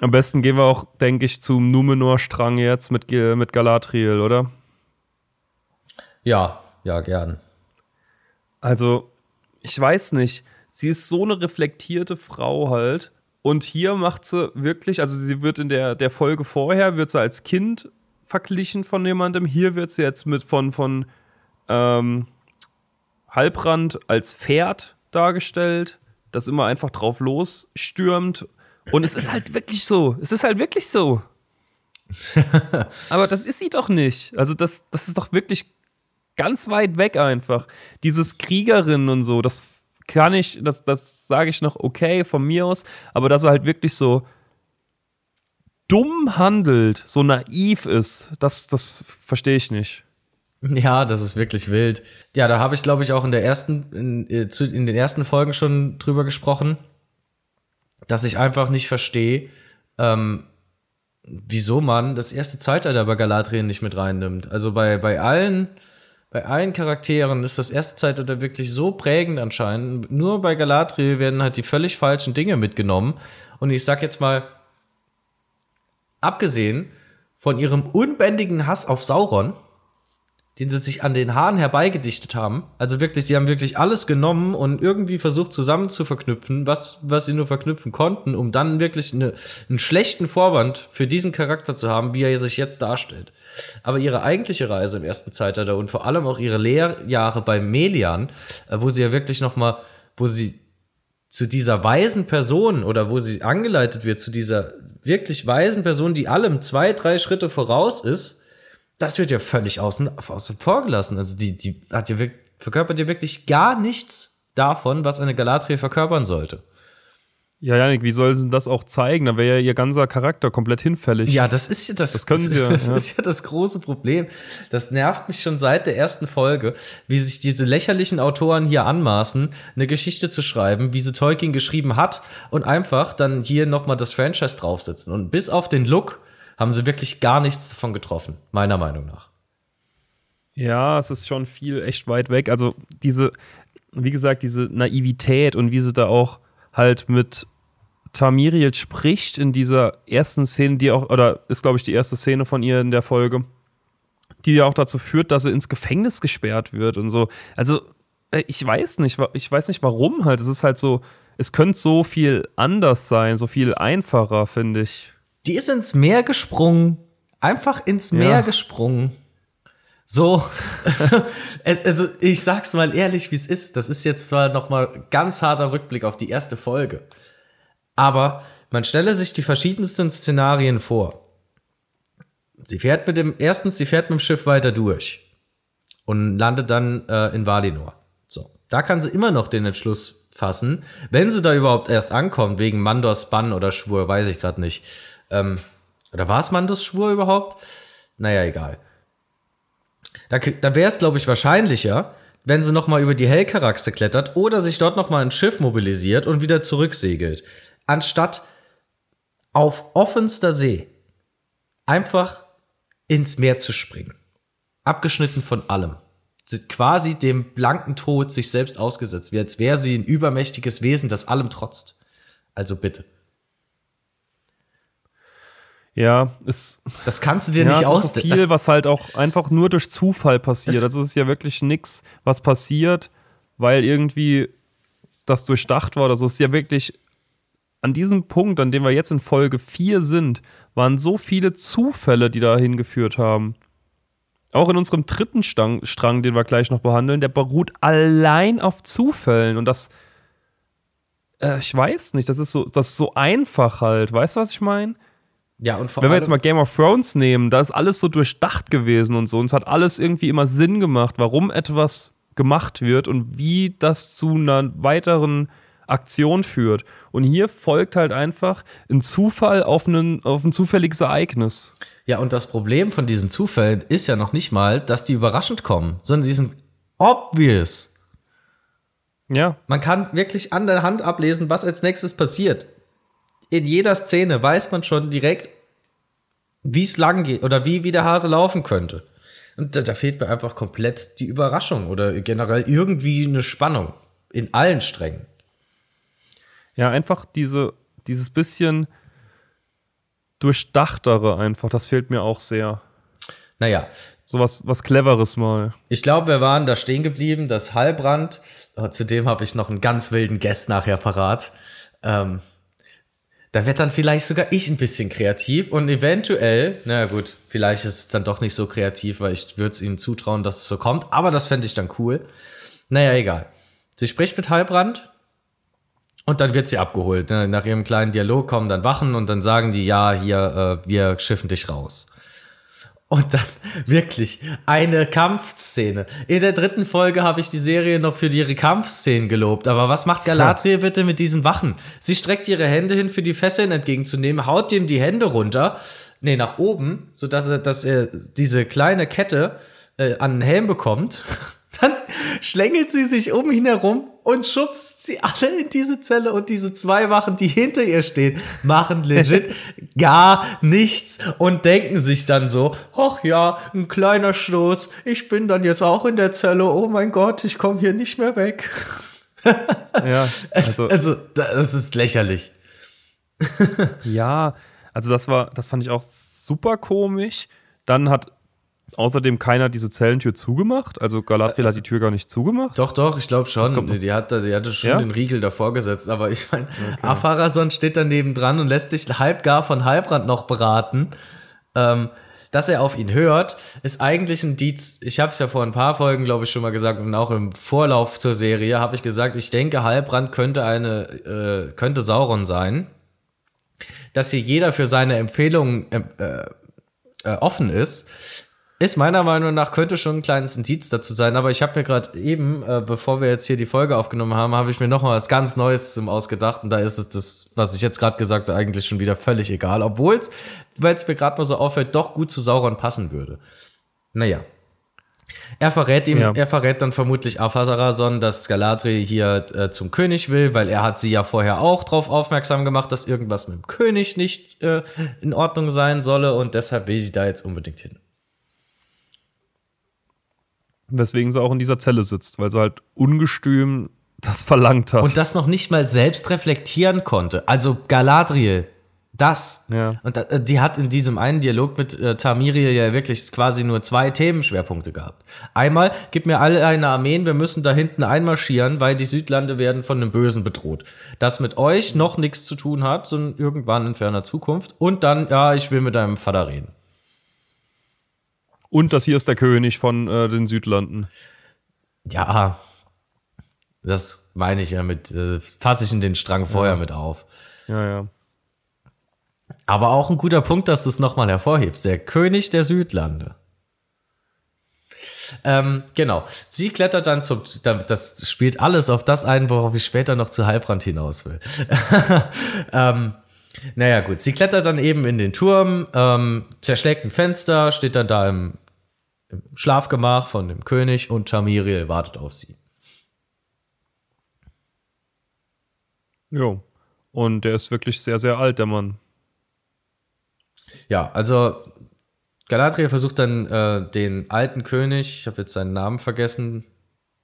am besten gehen wir auch, denke ich, zum Numenor-Strang jetzt mit, mit Galadriel, oder? Ja, ja, gern. Also, ich weiß nicht. Sie ist so eine reflektierte Frau halt. Und hier macht sie wirklich, also sie wird in der, der Folge vorher, wird sie als Kind verglichen von jemandem. Hier wird sie jetzt mit von, von ähm, Halbrand als Pferd dargestellt, das immer einfach drauf losstürmt. Und es ist halt wirklich so. Es ist halt wirklich so. Aber das ist sie doch nicht. Also, das, das ist doch wirklich ganz weit weg einfach. Dieses Kriegerin und so, das kann ich, das, das sage ich noch okay von mir aus, aber dass er halt wirklich so dumm handelt, so naiv ist, das, das verstehe ich nicht. Ja, das ist wirklich wild. Ja, da habe ich, glaube ich, auch in der ersten, in, äh, in den ersten Folgen schon drüber gesprochen, dass ich einfach nicht verstehe, ähm, wieso man das erste Zeitalter bei Galadriel nicht mit reinnimmt. Also bei, bei allen, bei allen Charakteren ist das erste Zeitalter wirklich so prägend anscheinend. Nur bei Galadriel werden halt die völlig falschen Dinge mitgenommen. Und ich sag jetzt mal, abgesehen von ihrem unbändigen Hass auf Sauron, den sie sich an den Haaren herbeigedichtet haben. Also wirklich, sie haben wirklich alles genommen und irgendwie versucht zusammen zu verknüpfen, was, was sie nur verknüpfen konnten, um dann wirklich eine, einen schlechten Vorwand für diesen Charakter zu haben, wie er sich jetzt darstellt. Aber ihre eigentliche Reise im ersten Zeitalter und vor allem auch ihre Lehrjahre bei Melian, äh, wo sie ja wirklich noch mal, wo sie zu dieser weisen Person oder wo sie angeleitet wird, zu dieser wirklich weisen Person, die allem zwei, drei Schritte voraus ist, das wird ja völlig außen, außen vor gelassen. Also die, die hat ja wirklich, verkörpert ja wirklich gar nichts davon, was eine Galadriel verkörpern sollte. Ja, Janik, wie soll sie das auch zeigen? Da wäre ja ihr ganzer Charakter komplett hinfällig. Ja, das ist ja das, Das können das, sie ja, das ja. ist ja das große Problem. Das nervt mich schon seit der ersten Folge, wie sich diese lächerlichen Autoren hier anmaßen, eine Geschichte zu schreiben, wie sie Tolkien geschrieben hat und einfach dann hier nochmal das Franchise draufsetzen. Und bis auf den Look haben sie wirklich gar nichts davon getroffen, meiner Meinung nach. Ja, es ist schon viel echt weit weg. Also diese, wie gesagt, diese Naivität und wie sie da auch halt mit Tamiriel spricht in dieser ersten Szene, die auch, oder ist, glaube ich, die erste Szene von ihr in der Folge, die ja auch dazu führt, dass sie ins Gefängnis gesperrt wird und so. Also, äh, ich weiß nicht, ich weiß nicht warum halt. Es ist halt so, es könnte so viel anders sein, so viel einfacher, finde ich. Die ist ins Meer gesprungen. Einfach ins Meer Ja. gesprungen. So, also, also ich sag's mal ehrlich, wie es ist. Das ist jetzt zwar noch mal ganz harter Rückblick auf die erste Folge, aber man stelle sich die verschiedensten Szenarien vor. Sie fährt mit dem erstens, sie fährt mit dem Schiff weiter durch und landet dann äh, in Valinor. So, da kann sie immer noch den Entschluss fassen, wenn sie da überhaupt erst ankommt wegen Mandors Bann oder Schwur, weiß ich gerade nicht. Ähm, oder war es Mandos Schwur überhaupt? Naja, egal. Da, da wäre es, glaube ich, wahrscheinlicher, wenn sie noch mal über die Helkaraxe klettert oder sich dort noch mal ein Schiff mobilisiert und wieder zurücksegelt, anstatt auf offenster See einfach ins Meer zu springen. Abgeschnitten von allem. Sie quasi dem blanken Tod sich selbst ausgesetzt, wie als wäre sie ein übermächtiges Wesen, das allem trotzt. Also bitte. Ja, ist. Das kannst du dir ja, nicht ist so ausdenken. viel, was halt auch einfach nur durch Zufall passiert. Das- Also es ist ja wirklich nichts, was passiert, weil irgendwie das durchdacht war. Also es ist ja wirklich an diesem Punkt, an dem wir jetzt in Folge 4 sind, waren so viele Zufälle, die dahin geführt haben. Auch in unserem dritten Stang, Strang, den wir gleich noch behandeln, der beruht allein auf Zufällen. Und das, äh, ich weiß nicht, das ist so, das ist so einfach halt. Weißt du, was ich meine? Ja, und Wenn wir jetzt mal Game of Thrones nehmen, da ist alles so durchdacht gewesen und so. Und es hat alles irgendwie immer Sinn gemacht, warum etwas gemacht wird und wie das zu einer weiteren Aktion führt. Und hier folgt halt einfach ein Zufall auf, einen, auf ein zufälliges Ereignis. Ja, und das Problem von diesen Zufällen ist ja noch nicht mal, dass die überraschend kommen, sondern die sind obvious. Ja, Man kann wirklich an der Hand ablesen, was als nächstes passiert. In jeder Szene weiß man schon direkt, wie es lang geht oder wie, wie der Hase laufen könnte. Und da, da fehlt mir einfach komplett die Überraschung oder generell irgendwie eine Spannung in allen Strängen. ja, einfach diese, dieses bisschen durchdachtere einfach, das fehlt mir auch sehr. Naja, So was, was Cleveres mal. ich glaube, wir waren da stehen geblieben, das Heilbrand. Oh, zudem habe ich noch einen ganz wilden Guest nachher parat. Ähm, da wird dann vielleicht sogar ich ein bisschen kreativ und eventuell, naja gut, vielleicht ist es dann doch nicht so kreativ, weil ich würde es ihnen zutrauen, dass es so kommt, aber das fände ich dann cool. Naja, egal. Sie spricht mit Heilbrand und dann wird sie abgeholt. Nach ihrem kleinen Dialog kommen dann Wachen und dann sagen die, ja, hier, äh, wir schiffen dich raus. Und dann wirklich eine Kampfszene. In der dritten Folge habe ich die Serie noch für ihre Kampfszenen gelobt. Aber was macht Galadriel bitte mit diesen Wachen? Sie streckt ihre Hände hin, für die Fesseln entgegenzunehmen, haut dem die Hände runter, nee, nach oben, sodass er, dass er diese kleine Kette äh, an den Helm bekommt. Dann schlängelt sie sich um ihn herum und schubst sie alle in diese Zelle und diese zwei Wachen, die hinter ihr stehen, machen legit gar nichts und denken sich dann so, ach ja, ein kleiner Stoß, ich bin dann jetzt auch in der Zelle, oh mein Gott, ich komme hier nicht mehr weg. Ja, Also, also, also das ist lächerlich. Ja, also das war, das fand ich auch super komisch. Dann hat außerdem keiner diese Zellentür zugemacht. Also Galadriel hat die Tür gar nicht zugemacht. Doch, doch, ich glaube schon. Die, die, hat, die hatte schon Ja? den Riegel davor gesetzt. Aber ich meine, Afarason steht daneben dran und lässt sich halb gar von Halbrand noch beraten. Ähm, dass er auf ihn hört, ist eigentlich ein Diez. Ich habe es ja vor ein paar Folgen, glaube ich, schon mal gesagt und auch im Vorlauf zur Serie habe ich gesagt, ich denke, Halbrand könnte eine, äh, könnte Sauron sein. Dass hier jeder für seine Empfehlungen äh, äh, offen ist, ist meiner Meinung nach könnte schon ein kleines Indiz dazu sein, aber ich habe mir gerade eben, äh, bevor wir jetzt hier die Folge aufgenommen haben, habe ich mir noch mal was ganz Neues zum ausgedacht und da ist es das, was ich jetzt gerade gesagt habe, eigentlich schon wieder völlig egal, obwohl es, weil es mir gerade mal so auffällt, doch gut zu Sauron passen würde. Naja. Er verrät ihm, Ja. er verrät dann vermutlich Afasarason, dass Galadriel hier äh, zum König will, weil er hat sie ja vorher auch darauf aufmerksam gemacht, dass irgendwas mit dem König nicht äh, in Ordnung sein solle und deshalb will sie da jetzt unbedingt hin. Weswegen sie auch in dieser Zelle sitzt, weil sie halt ungestüm das verlangt hat. Und das noch nicht mal selbst reflektieren konnte. Also Galadriel, das. Ja. Und da- die hat in diesem einen Dialog mit äh, Tamiriel ja wirklich quasi nur zwei Themenschwerpunkte gehabt. Einmal, gib mir alle eine Armeen, wir müssen da hinten einmarschieren, weil die Südlande werden von einem Bösen bedroht. Das mit euch noch nichts zu tun hat, sondern irgendwann in ferner Zukunft. Und dann, ja, ich will mit deinem Vater reden. Und das hier ist der König von äh, den Südlanden. Ja, das meine ich ja mit, äh, fasse ich in den Strang vorher mit auf. Ja, ja. Aber auch ein guter Punkt, dass du es nochmal hervorhebst. Der König der Südlande. Ähm, genau. Sie klettert dann zum, da- das spielt alles auf das ein, worauf ich später noch zu Heilbrand hinaus will. ähm, naja, gut. Sie klettert dann eben in den Turm, ähm, zerschlägt ein Fenster, steht dann da im im Schlafgemach von dem König und Tamiriel wartet auf sie. Jo. Und der ist wirklich sehr, sehr alt, der Mann. Ja, also Galadriel versucht dann äh, den alten König, ich habe jetzt seinen Namen vergessen,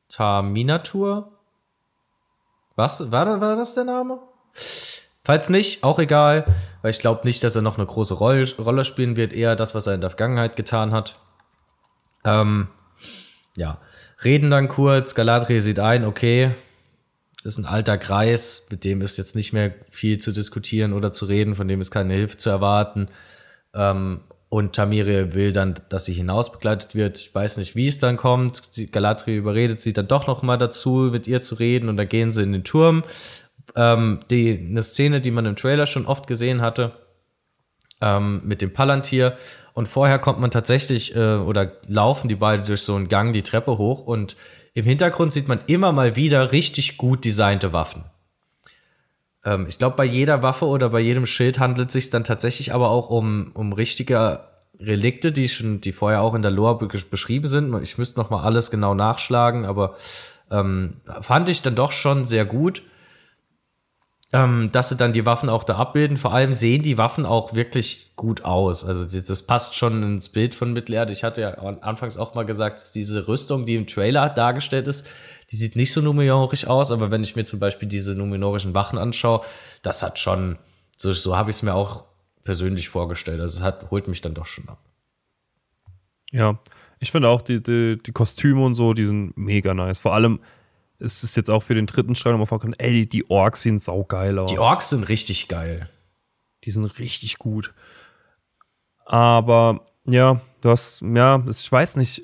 Taminatur? Was? War, war das der Name? Falls nicht, auch egal, weil ich glaube nicht, dass er noch eine große Rolle, Rolle spielen wird, eher das, was er in der Vergangenheit getan hat. Ähm, ja, reden dann kurz, Galadriel sieht ein, okay, ist ein alter Kreis, mit dem ist jetzt nicht mehr viel zu diskutieren oder zu reden, von dem ist keine Hilfe zu erwarten. Ähm, und Tamiri will dann, dass sie hinaus begleitet wird. Ich weiß nicht, wie es dann kommt. Galadriel überredet sie dann doch noch mal dazu, mit ihr zu reden. Und dann gehen sie in den Turm. Ähm, die, eine Szene, die man im Trailer schon oft gesehen hatte, ähm, mit dem Palantir. Und vorher kommt man tatsächlich, äh, oder laufen die beiden durch so einen Gang die Treppe hoch. Und im Hintergrund sieht man immer mal wieder richtig gut designte Waffen. Ähm, ich glaube, bei jeder Waffe oder bei jedem Schild handelt es sich dann tatsächlich aber auch um, um richtige Relikte, die schon, die vorher auch in der Lore beschrieben sind. Ich müsste noch mal alles genau nachschlagen, aber ähm, fand ich dann doch schon sehr gut, ähm, dass sie dann die Waffen auch da abbilden. Vor allem sehen die Waffen auch wirklich gut aus. Also das passt schon ins Bild von Mittelerde. Ich hatte ja anfangs auch mal gesagt, dass diese Rüstung, die im Trailer dargestellt ist, die sieht nicht so numenorisch aus, aber wenn ich mir zum Beispiel diese numenorischen Wachen anschaue, das hat schon, so, so habe ich es mir auch persönlich vorgestellt. Also es hat, holt mich dann doch schon ab. Ja, ich finde auch die, die, die Kostüme und so, die sind mega nice. Vor allem ist es jetzt auch für den dritten Strang nochmal vorgekommen, ey, die Orks sehen saugeil aus. Die Orks sind richtig geil. Die sind richtig gut. Aber ja, du hast, ja, ich weiß nicht,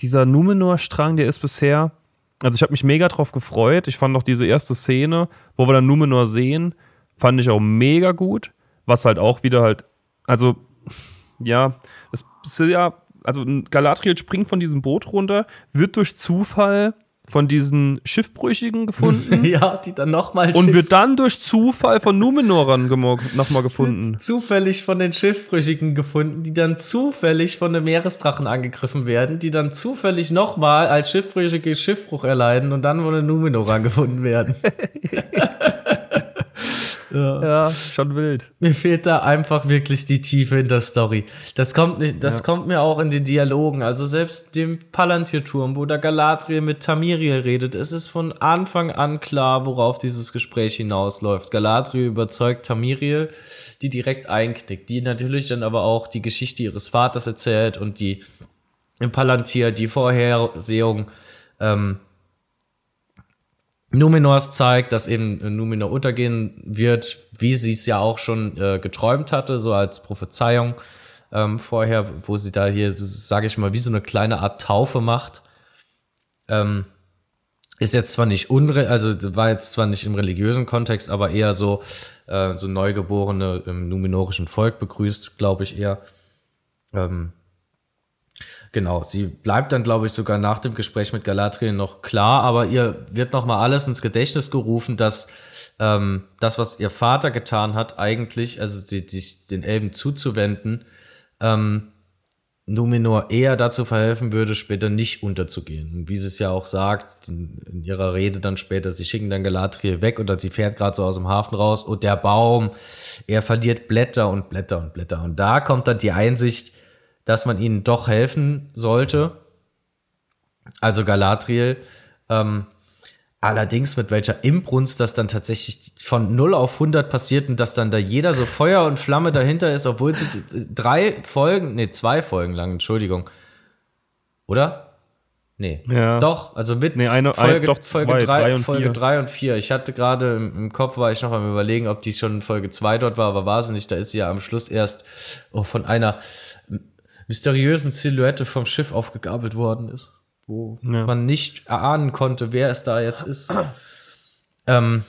dieser Numenor-Strang, der ist bisher, also ich habe mich mega drauf gefreut. Ich fand auch diese erste Szene, wo wir dann Numenor sehen, fand ich auch mega gut. Was halt auch wieder halt, also ja, es ist ja, also Galadriel springt von diesem Boot runter, wird durch Zufall von diesen Schiffbrüchigen gefunden. ja, die dann nochmal. Und wird dann durch Zufall von Numenorern nochmal gefunden. zufällig von den Schiffbrüchigen gefunden, die dann zufällig von den Meeresdrachen angegriffen werden, die dann zufällig nochmal als Schiffbrüchige Schiffbruch erleiden und dann von den Numenorern gefunden werden. Ja. ja. schon wild. Mir fehlt da einfach wirklich die Tiefe in der Story. Das kommt nicht, das ja. kommt mir auch in den Dialogen. Also selbst dem Palantir-Turm, wo der Galadriel mit Tamiriel redet, es ist von Anfang an klar, worauf dieses Gespräch hinausläuft. Galadriel überzeugt Tamiriel, die direkt einknickt, die natürlich dann aber auch die Geschichte ihres Vaters erzählt und die im Palantir die Vorhersehung ähm, Numenors zeigt, dass eben Numenor untergehen wird, wie sie es ja auch schon äh, geträumt hatte, so als Prophezeiung ähm, vorher, wo sie da hier, so, sage ich mal, wie so eine kleine Art Taufe macht. Ähm, ist jetzt zwar nicht unre, also war jetzt zwar nicht im religiösen Kontext, aber eher so äh, so Neugeborene im numenorischen Volk begrüßt, glaube ich eher. Ähm, Genau, sie bleibt dann, glaube ich, sogar nach dem Gespräch mit Galadriel noch klar, aber ihr wird noch mal alles ins Gedächtnis gerufen, dass ähm, das, was ihr Vater getan hat, eigentlich, also sich den Elben zuzuwenden, ähm, Numenor eher dazu verhelfen würde, später nicht unterzugehen. Und wie sie es ja auch sagt, in, in ihrer Rede dann später, sie schicken dann Galadriel weg oder sie fährt gerade so aus dem Hafen raus und der Baum, er verliert Blätter und Blätter und Blätter. Und da kommt dann die Einsicht, dass man ihnen doch helfen sollte. Also Galadriel. Ähm, allerdings mit welcher Imbrunst das dann tatsächlich von 0 auf 100 passiert und dass dann da jeder so Feuer und Flamme dahinter ist, obwohl sie drei Folgen, nee, zwei Folgen lang, Entschuldigung. Oder? Nee. Ja. Doch, also mit nee, eine, Folge, doch, Folge 3 Folge drei und 4. Ich hatte gerade im, im, Kopf, war ich noch am überlegen, ob die schon in Folge 2 dort war, aber war sie nicht. Da ist sie ja am Schluss erst oh, von einer mysteriösen Silhouette vom Schiff aufgegabelt worden ist, wo ja. man nicht erahnen konnte, wer es da jetzt ist. ähm,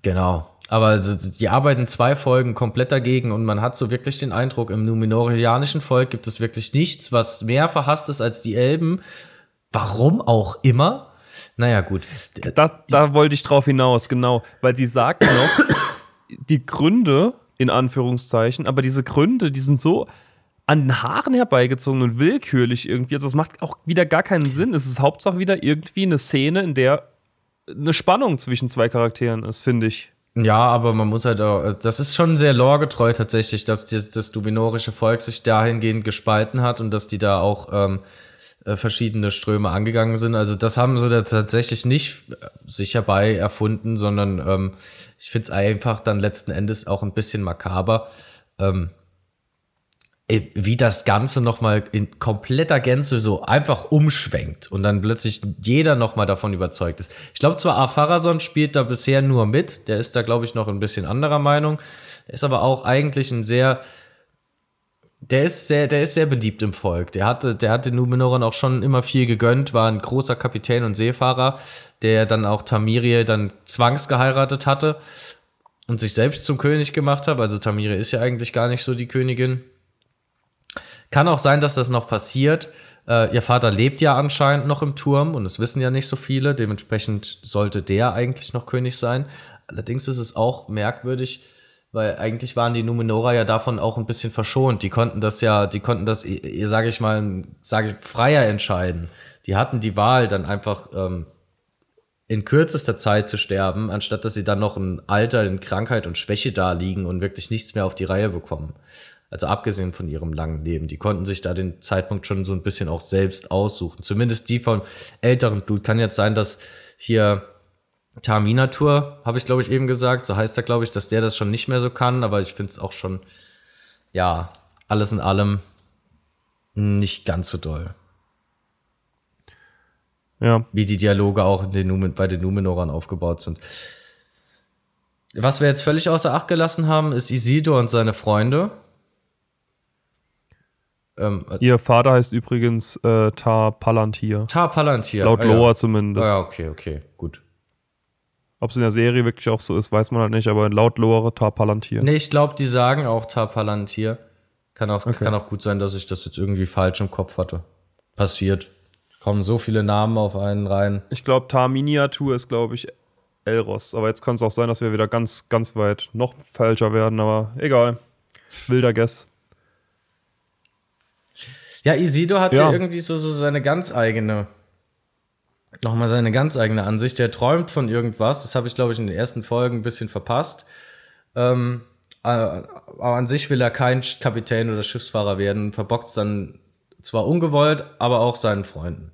genau. Aber also, die arbeiten zwei Folgen komplett dagegen und man hat so wirklich den Eindruck, im numenorianischen Volk gibt es wirklich nichts, was mehr verhasst ist als die Elben. Warum auch immer. Naja, gut. Das, da wollte ich drauf hinaus, genau. Weil sie sagt noch, die Gründe, in Anführungszeichen, aber diese Gründe, die sind so an den Haaren herbeigezogen und willkürlich irgendwie. Also es macht auch wieder gar keinen Sinn. Es ist Hauptsache wieder irgendwie eine Szene, in der eine Spannung zwischen zwei Charakteren ist, finde ich. Ja, aber man muss halt auch, das ist schon sehr loregetreu tatsächlich, dass das, das duvinorische Volk sich dahingehend gespalten hat und dass die da auch ähm, äh, verschiedene Ströme angegangen sind. Also das haben sie da tatsächlich nicht äh, sich herbei erfunden, sondern ähm, ich finde es einfach dann letzten Endes auch ein bisschen makaber. Ähm, wie das Ganze nochmal in kompletter Gänze so einfach umschwenkt und dann plötzlich jeder nochmal davon überzeugt ist. Ich glaube zwar, Afarason spielt da bisher nur mit, der ist da, glaube ich, noch ein bisschen anderer Meinung, ist aber auch eigentlich ein sehr, der ist sehr, der ist sehr beliebt im Volk. Der hatte, der hat den Numenoran auch schon immer viel gegönnt, war ein großer Kapitän und Seefahrer, der dann auch Tamirie dann zwangsgeheiratet hatte und sich selbst zum König gemacht hat. Also Tamirie ist ja eigentlich gar nicht so die Königin. Kann auch sein, dass das noch passiert. Äh, ihr Vater lebt ja anscheinend noch im Turm und es wissen ja nicht so viele. Dementsprechend sollte der eigentlich noch König sein. Allerdings ist es auch merkwürdig, weil eigentlich waren die Numenora ja davon auch ein bisschen verschont. Die konnten das ja, die konnten das, sage ich mal, sage ich, freier entscheiden. Die hatten die Wahl, dann einfach ähm, in kürzester Zeit zu sterben, anstatt dass sie dann noch ein Alter in Krankheit und Schwäche da liegen und wirklich nichts mehr auf die Reihe bekommen. Also abgesehen von ihrem langen Leben. Die konnten sich da den Zeitpunkt schon so ein bisschen auch selbst aussuchen. Zumindest die von älteren Blut. Kann jetzt sein, dass hier Terminatur, habe ich glaube ich eben gesagt, so heißt er glaube ich, dass der das schon nicht mehr so kann, aber ich finde es auch schon, ja, alles in allem nicht ganz so doll. Ja. Wie die Dialoge auch den Numen, bei den Numenorern aufgebaut sind. Was wir jetzt völlig außer Acht gelassen haben, ist Isidor und seine Freunde. Ähm, äh, Ihr Vater heißt übrigens äh, Tar Palantir. Tar Palantir. Laut ah, Lore ja. zumindest. Ah, ja, okay, okay, gut. Ob es in der Serie wirklich auch so ist, weiß man halt nicht, aber laut Lore Tar Palantir. Nee, ich glaube, die sagen auch Tar Palantir. Kann auch, okay. kann auch gut sein, dass ich das jetzt irgendwie falsch im Kopf hatte. Passiert. Kommen so viele Namen auf einen rein. Ich glaube, Tar Miniatur ist, glaube ich, Elros. Aber jetzt kann es auch sein, dass wir wieder ganz, ganz weit noch falscher werden, aber egal. Wilder Guess. Ja, Isidor hat ja, irgendwie so, so seine ganz eigene, nochmal seine ganz eigene Ansicht. Der träumt von irgendwas. Das habe ich, glaube ich, in den ersten Folgen ein bisschen verpasst. Ähm, aber an sich will er kein Kapitän oder Schiffsfahrer werden, verbockt es dann zwar ungewollt, aber auch seinen Freunden.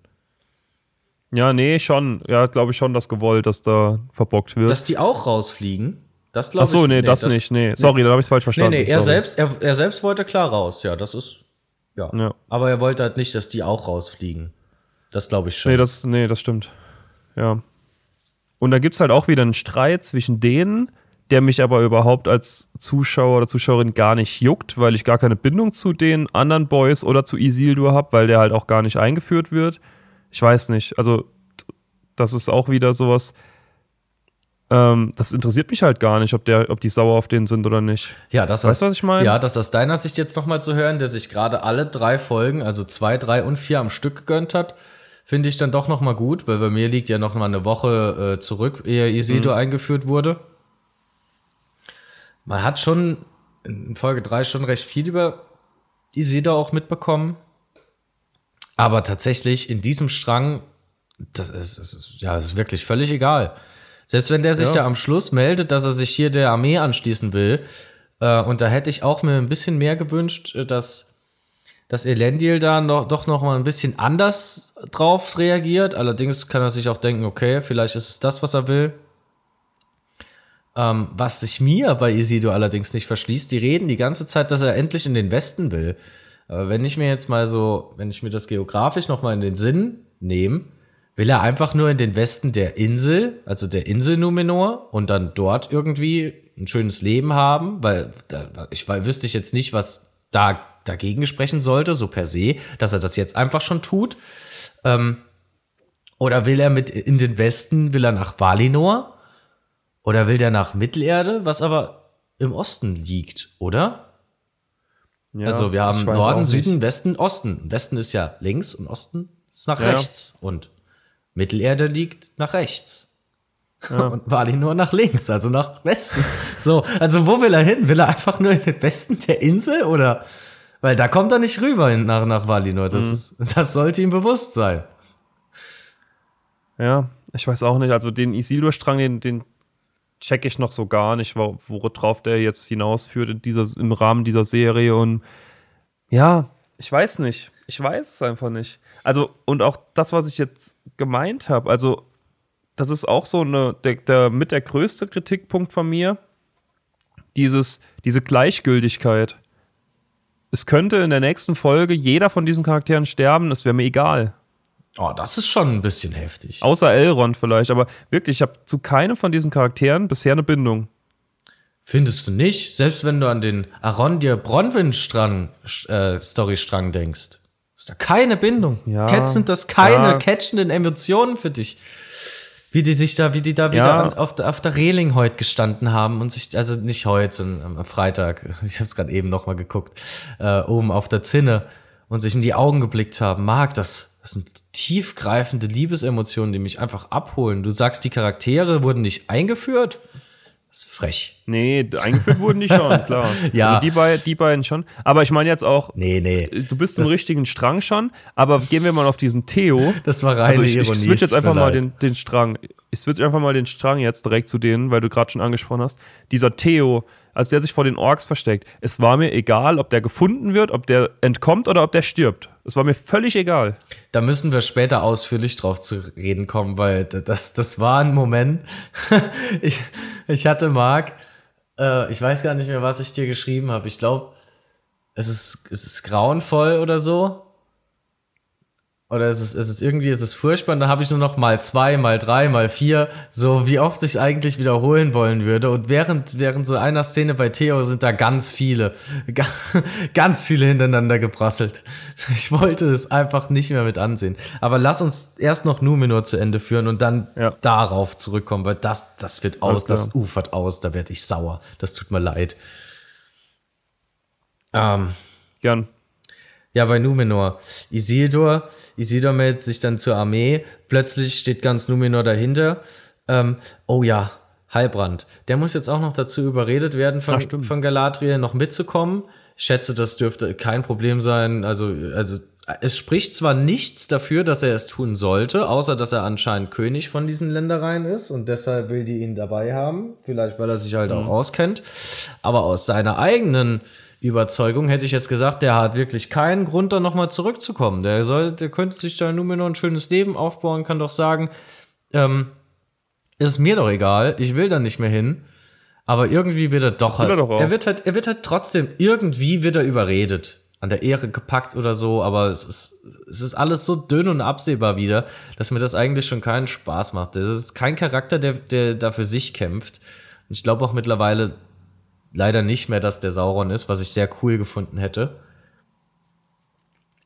Ja, nee, schon. Ja, glaube ich schon, dass gewollt, dass da verbockt wird. Dass die auch rausfliegen. Das glaube ich. Ach so, nee, nee das, das, nicht. Nee, sorry, nee. da habe ich es falsch verstanden. Nee, nee, er selbst, er, er selbst wollte klar raus. Ja, das ist ja. ja. Aber er wollte halt nicht, dass die auch rausfliegen. Das glaube ich schon. Nee das, nee, das stimmt. Ja. Und da gibt es halt auch wieder einen Streit zwischen denen, der mich aber überhaupt als Zuschauer oder Zuschauerin gar nicht juckt, weil ich gar keine Bindung zu den anderen Boys oder zu Isildur habe, weil der halt auch gar nicht eingeführt wird. Ich weiß nicht. Also, das ist auch wieder sowas ähm, das interessiert mich halt gar nicht, ob, der, ob die sauer auf den sind oder nicht. Ja, das weißt du, was ich meine? Ja, das aus deiner Sicht jetzt nochmal zu hören, der sich gerade alle drei Folgen, also zwei, drei und vier am Stück gegönnt hat, finde ich dann doch nochmal gut, weil bei mir liegt ja noch mal eine Woche äh, zurück, ehe Isidro mhm. eingeführt wurde. Man hat schon in Folge drei schon recht viel über Isidro auch mitbekommen. Aber tatsächlich in diesem Strang, das ist, ist ja, das ist wirklich völlig egal. Selbst wenn der sich ja. da am Schluss meldet, dass er sich hier der Armee anschließen will, äh, und da hätte ich auch mir ein bisschen mehr gewünscht, äh, dass, dass Elendil da noch, doch noch mal ein bisschen anders drauf reagiert. Allerdings kann er sich auch denken, okay, vielleicht ist es das, was er will. Ähm, was sich mir bei Isidro allerdings nicht verschließt, die reden die ganze Zeit, dass er endlich in den Westen will. Aber wenn ich mir jetzt mal so, wenn ich mir das geografisch noch mal in den Sinn nehme, Will er einfach nur in den Westen der Insel, also der Insel Numenor, und dann dort irgendwie ein schönes Leben haben? Weil da, ich weil, wüsste ich jetzt nicht, was da dagegen sprechen sollte, so per se, dass er das jetzt einfach schon tut. Ähm, oder will er mit in den Westen, will er nach Valinor? Oder will der nach Mittelerde, was aber im Osten liegt, oder? Ja, also wir haben Norden, Süden, Westen, Osten. Westen ist ja links und Osten ist nach ja. rechts. Und Mittelerde liegt nach rechts. Ja. Und Bali nur nach links, also nach Westen. So, also wo will er hin? Will er einfach nur in den Westen der Insel oder Weil da kommt er nicht rüber nach, nach Valinor. Das, Mhm. ist, das sollte ihm bewusst sein. Ja, ich weiß auch nicht. Also den Isildur-Strang, den, den check ich noch so gar nicht, wo- worauf der jetzt hinausführt in dieser, im Rahmen dieser Serie. Und ja, ich weiß nicht. Ich weiß es einfach nicht. Also, und auch das, was ich jetzt gemeint habe, also, das ist auch so eine, der, der mit der größte Kritikpunkt von mir. Dieses, diese Gleichgültigkeit. Es könnte in der nächsten Folge jeder von diesen Charakteren sterben, es wäre mir egal. Oh, das ist schon ein bisschen heftig. Außer Elrond vielleicht, aber wirklich, ich habe zu keinem von diesen Charakteren bisher eine Bindung. Findest du nicht? Selbst wenn du an den Arondir Bronwyn-Strang, äh, denkst, ist da keine Bindung. Ja, sind das keine ja. catchenden Emotionen für dich. Wie die sich da, wie die da wieder Ja. auf, der, auf der Reling heute gestanden haben und sich, also nicht heute, sondern am Freitag, ich habe es gerade eben noch mal geguckt, äh, oben auf der Zinne und sich in die Augen geblickt haben. Marc, das, das sind tiefgreifende Liebesemotionen, die mich einfach abholen. Du sagst, die Charaktere wurden nicht eingeführt? Das ist frech. Nee, eingeführt wurden die schon, klar. Ja. Also die, bei, die beiden schon. Aber ich meine jetzt auch, Nee, nee. du bist im Das- richtigen Strang schon, aber gehen wir mal auf diesen Theo. Das war reine Also ich, ich Ironie. switch jetzt einfach mal den, den Strang. Ich switch einfach mal den Strang jetzt direkt zu denen, weil du gerade schon angesprochen hast. Dieser Theo, als der sich vor den Orks versteckt. Es war mir egal, ob der gefunden wird, ob der entkommt oder ob der stirbt. Es war mir völlig egal. Da müssen wir später ausführlich drauf zu reden kommen, weil das, das war ein Moment. ich, ich hatte Marc, äh, ich weiß gar nicht mehr, was ich dir geschrieben habe. Ich glaube, es ist, es ist grauenvoll oder so. Oder es ist, es ist irgendwie, es ist furchtbar. Und dann habe ich nur noch mal zwei, mal drei, mal vier, so wie oft ich eigentlich wiederholen wollen würde. Und während, während so einer Szene bei Theo sind da ganz viele, ga- ganz viele hintereinander geprasselt. Ich wollte es einfach nicht mehr mit ansehen. Aber lass uns erst noch Numenor zu Ende führen und dann Ja. darauf zurückkommen, weil das, das wird aus, das ufert aus, da werde ich sauer. Das tut mir leid. Ähm, Gern. ja, bei Numenor. Isildur, Isildur meldet sich dann zur Armee. Plötzlich steht ganz Numenor dahinter. Ähm, oh ja, Heilbrand. Der muss jetzt auch noch dazu überredet werden, von, Ach, von Galadriel noch mitzukommen. Ich schätze, das dürfte kein Problem sein. Also, also, es spricht zwar nichts dafür, dass er es tun sollte, außer dass er anscheinend König von diesen Ländereien ist und deshalb will die ihn dabei haben. Vielleicht, weil er sich halt auch auskennt. Aber aus seiner eigenen Überzeugung hätte ich jetzt gesagt, der hat wirklich keinen Grund, da nochmal zurückzukommen. Der soll, der könnte sich da nur noch ein schönes Leben aufbauen, kann doch sagen, ähm, ist mir doch egal, ich will da nicht mehr hin. Aber irgendwie wird er doch halt, er er wird halt, er wird halt trotzdem, irgendwie wird er überredet. An der Ehre gepackt oder so, aber es ist, es ist alles so dünn und absehbar wieder, dass mir das eigentlich schon keinen Spaß macht. Das ist kein Charakter, der, der da für sich kämpft. Und ich glaube auch mittlerweile leider nicht mehr, dass der Sauron ist, was ich sehr cool gefunden hätte.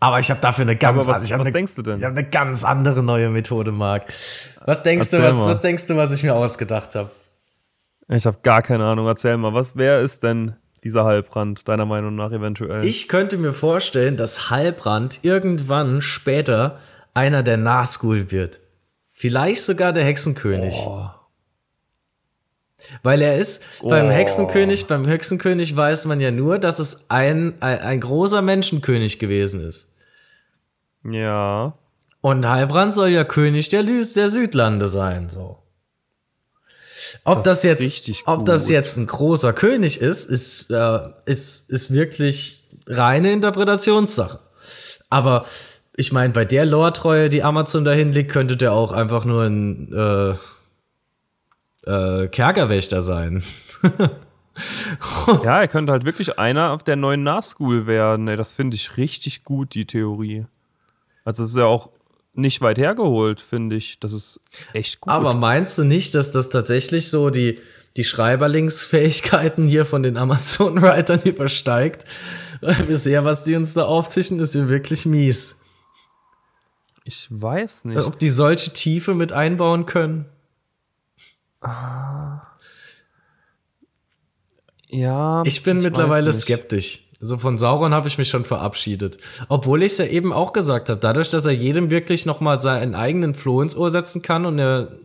Aber ich habe dafür eine ganz, Aber was- ich was eine, denkst du denn? Ich habe eine ganz andere neue Methode, Marc. Was denkst du, Erzähl was, mal. was denkst du, was ich mir ausgedacht habe? Ich habe gar keine Ahnung. Erzähl mal, was, wer ist denn dieser Halbrand, deiner Meinung nach eventuell? Ich könnte mir vorstellen, dass Halbrand irgendwann später einer der Nazgul wird. Vielleicht sogar der Hexenkönig. Weil er ist, beim Hexenkönig, beim Hexenkönig weiß man ja nur, dass es ein, ein, ein großer Menschenkönig gewesen ist. Ja. Und Heilbrand soll ja König der, Lü der Südlande sein, so. Ob das, Das jetzt, richtig ob das jetzt ein großer König ist, ist, äh, ist, ist wirklich reine Interpretationssache. Aber ich meine, bei der Lore-Treue, die Amazon dahin legt, könnte der auch einfach nur ein äh, äh, Kerkerwächter sein. Ja, er könnte halt wirklich einer auf der neuen Nazgul werden. Ey, das finde ich richtig gut, die Theorie. Also, es ist ja auch nicht weit hergeholt, finde ich. Das ist echt gut. Aber meinst du nicht, dass das tatsächlich so die, die Schreiberlingsfähigkeiten hier von den Amazon-Writern übersteigt? Weil Bisher, was die uns da auftischen, ist ja wirklich mies. ich weiß nicht. Ob die solche Tiefe mit einbauen können? Ja. Ich bin weiß mittlerweile skeptisch. Also von Sauron habe ich mich schon verabschiedet. Obwohl ich es ja eben auch gesagt habe, dadurch, dass er jedem wirklich nochmal seinen eigenen Floh ins Ohr setzen kann und er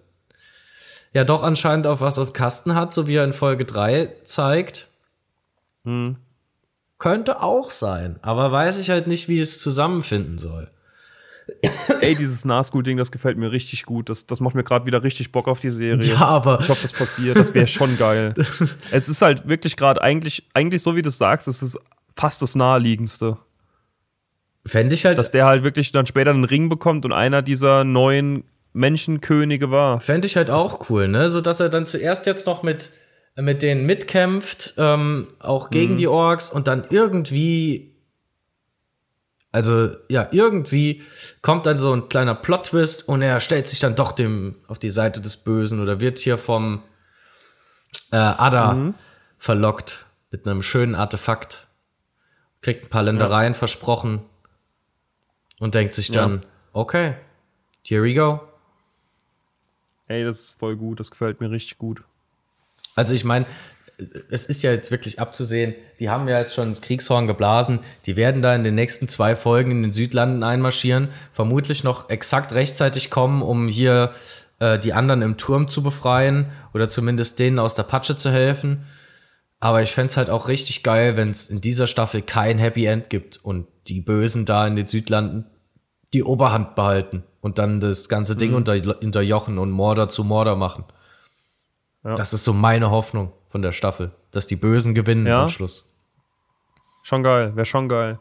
ja doch anscheinend auch was auf Kasten hat, so wie er in Folge 3 zeigt. Hm. könnte auch sein, aber weiß ich halt nicht, wie es zusammenfinden soll. Ey, dieses Nahschool-Ding, das gefällt mir richtig gut. Das, das macht mir gerade wieder richtig Bock auf die Serie. Ja, aber Ich hoffe, das passiert. Das wäre schon geil. es ist halt wirklich gerade eigentlich, eigentlich so, wie du sagst, es ist fast das Naheliegendste. fände ich halt Dass der halt wirklich dann später einen Ring bekommt und einer dieser neuen Menschenkönige war. Fände ich halt auch cool, ne? So dass er dann zuerst jetzt noch mit, mit denen mitkämpft, ähm, auch gegen die Orks und dann irgendwie, also ja, irgendwie kommt dann so ein kleiner Plot-Twist und er stellt sich dann doch dem auf die Seite des Bösen oder wird hier vom äh, Ada verlockt mit einem schönen Artefakt. Kriegt ein paar Ländereien versprochen und denkt sich dann, okay, here we go. Ey, das ist voll gut. Das gefällt mir richtig gut. Also ich meine, es ist ja jetzt wirklich abzusehen, die haben ja jetzt schon das Kriegshorn geblasen, die werden da in den nächsten zwei Folgen in den Südlanden einmarschieren, vermutlich noch exakt rechtzeitig kommen, um hier äh, die anderen im Turm zu befreien oder zumindest denen aus der Patsche zu helfen. Aber ich fänd's halt auch richtig geil, wenn es in dieser Staffel kein Happy End gibt und die Bösen da in den Südlanden die Oberhand behalten und dann das ganze Ding unter, unterjochen und Mörder zu Mörder machen. Ja. Das ist so meine Hoffnung von der Staffel, dass die Bösen gewinnen Ja. am Schluss. Schon geil, wäre schon geil.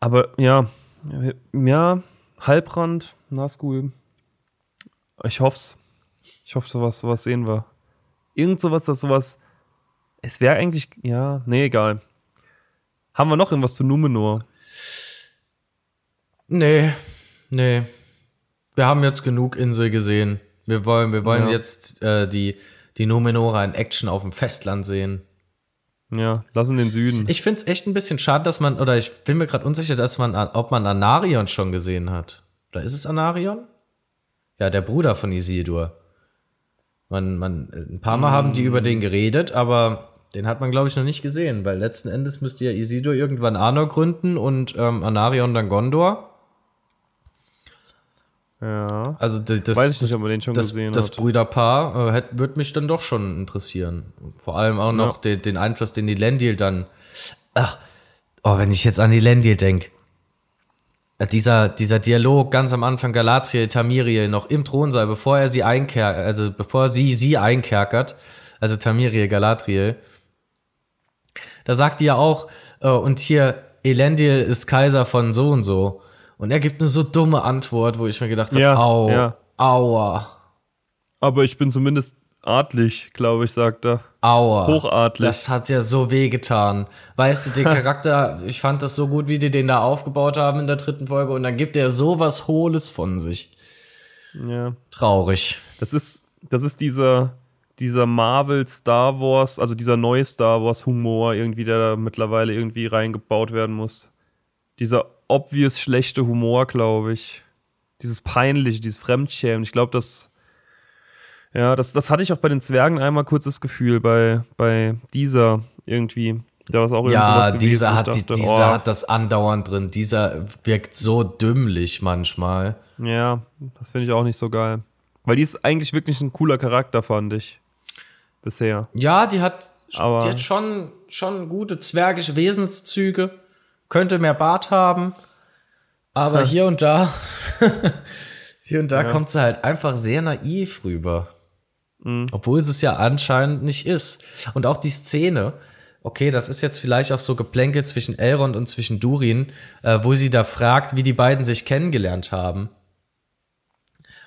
Aber ja, ja, Halbrand, Nahschool. Ich hoff's. Ich hoffe, sowas, sowas sehen wir. Irgend sowas, das sowas. Es wäre eigentlich, ja, nee, egal. Haben wir noch irgendwas zu Numenor? Nee, nee. Wir haben jetzt genug Insel gesehen. Wir wollen, wir wollen Ja. jetzt äh, die, die Numenora in Action auf dem Festland sehen. Ja, lass in den Süden. Ich find's echt ein bisschen schade, dass man, oder ich bin mir gerade unsicher, dass man, ob man Anarion schon gesehen hat. Oder ist es Anarion? Ja, der Bruder von Isildur. Man, man, ein paar Mal haben die über den geredet, aber den hat man, glaube ich, noch nicht gesehen, weil letzten Endes müsste ja Isildur irgendwann Arnor gründen und ähm, Anarion dann Gondor. Ja. Also das, Weiß ich nicht, ob man den schon das, gesehen das hat. Brüderpaar äh, wird mich dann doch schon interessieren. Vor allem auch noch Ja. den, den Einfluss, den die Lendil dann. Ach, oh, wenn ich jetzt an die Lendil denke. Dieser, dieser Dialog ganz am Anfang Galadriel, Tamiriel noch im Thronsaal, bevor er sie einkerkert, also bevor sie sie einkerkert, also Tamiriel, Galadriel, da sagt die ja auch, äh, und hier, Elendil ist Kaiser von so und so. Und er gibt eine so dumme Antwort, wo ich mir gedacht habe, Ja, au, ja. aua, Aber ich bin zumindest adlig, glaube ich, sagt er. aua. Hochadlig. Das hat ja so wehgetan. Weißt du, den Charakter, ich fand das so gut, wie die den da aufgebaut haben in der dritten Folge. Und dann gibt er sowas Hohles von sich. Ja. Traurig. Das ist, das ist dieser, dieser Marvel Star Wars, also dieser neue Star Wars Humor irgendwie, der da mittlerweile irgendwie reingebaut werden muss. Dieser obvious schlechte Humor, glaube ich. Dieses peinliche, dieses Fremdschämen. Ich glaube, das, ja, das, das hatte ich auch bei den Zwergen einmal kurz das Gefühl, bei, bei dieser irgendwie. Da war es auch irgendwie Ja, dieser hat, die, dachte, dieser oh, hat das andauernd drin. Dieser wirkt so dümmlich manchmal. Ja, das finde ich auch nicht so geil. Weil die ist eigentlich wirklich ein cooler Charakter, fand ich. Bisher. Ja, die hat, Aber- die hat schon, schon gute zwergische Wesenszüge. Könnte mehr Bart haben. Aber hier und da, hier und da Ja. kommt sie halt einfach sehr naiv rüber. Mhm. Obwohl es es ja anscheinend nicht ist. Und auch die Szene, okay, das ist jetzt vielleicht auch so geplänkelt zwischen Elrond und zwischen Durin, äh, wo sie da fragt, wie die beiden sich kennengelernt haben.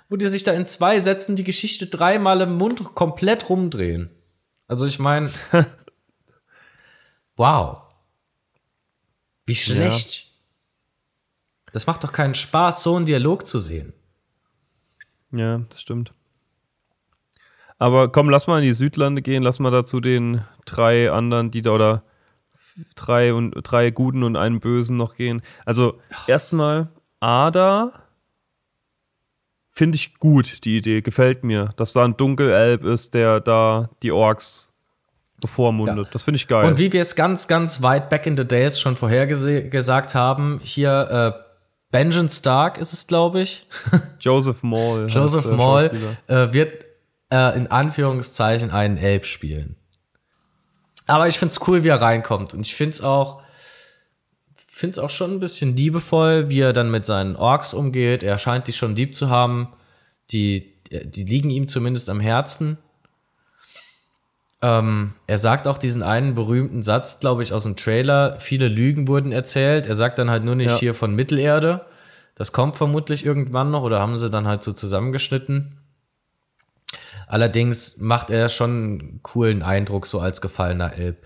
Wo die sich da in zwei Sätzen die Geschichte dreimal im Mund komplett rumdrehen. Also ich meine, wow. Wie schlecht. Das macht doch keinen Spaß, so einen Dialog zu sehen. Ja, das stimmt. Aber komm, lass mal in die Südlande gehen, lass mal dazu den drei anderen, die da oder drei und drei guten und einen bösen noch gehen. Also erstmal Ada finde ich gut, die Idee, gefällt mir, dass da ein Dunkelelb ist, der da die Orks bevormundet. Ja. Das finde ich geil. Und wie wir es ganz, ganz weit back in the days schon vorhergesagt haben, hier äh, Benjamin Stark ist es, glaube ich. Joseph Maul. Joseph Maul äh, wird äh, in Anführungszeichen einen Elb spielen. Aber ich find's cool, wie er reinkommt. Und ich find's auch, find's auch schon ein bisschen liebevoll, wie er dann mit seinen Orks umgeht. Er scheint die schon lieb zu haben. Die, die liegen ihm zumindest am Herzen. Ähm, er sagt auch diesen einen berühmten Satz, glaube ich, aus dem Trailer. Viele Lügen wurden erzählt. Er sagt dann halt nur nicht Ja. hier von Mittelerde. Das kommt vermutlich irgendwann noch oder haben sie dann halt so zusammengeschnitten. Allerdings macht er schon einen coolen Eindruck so als gefallener Elb.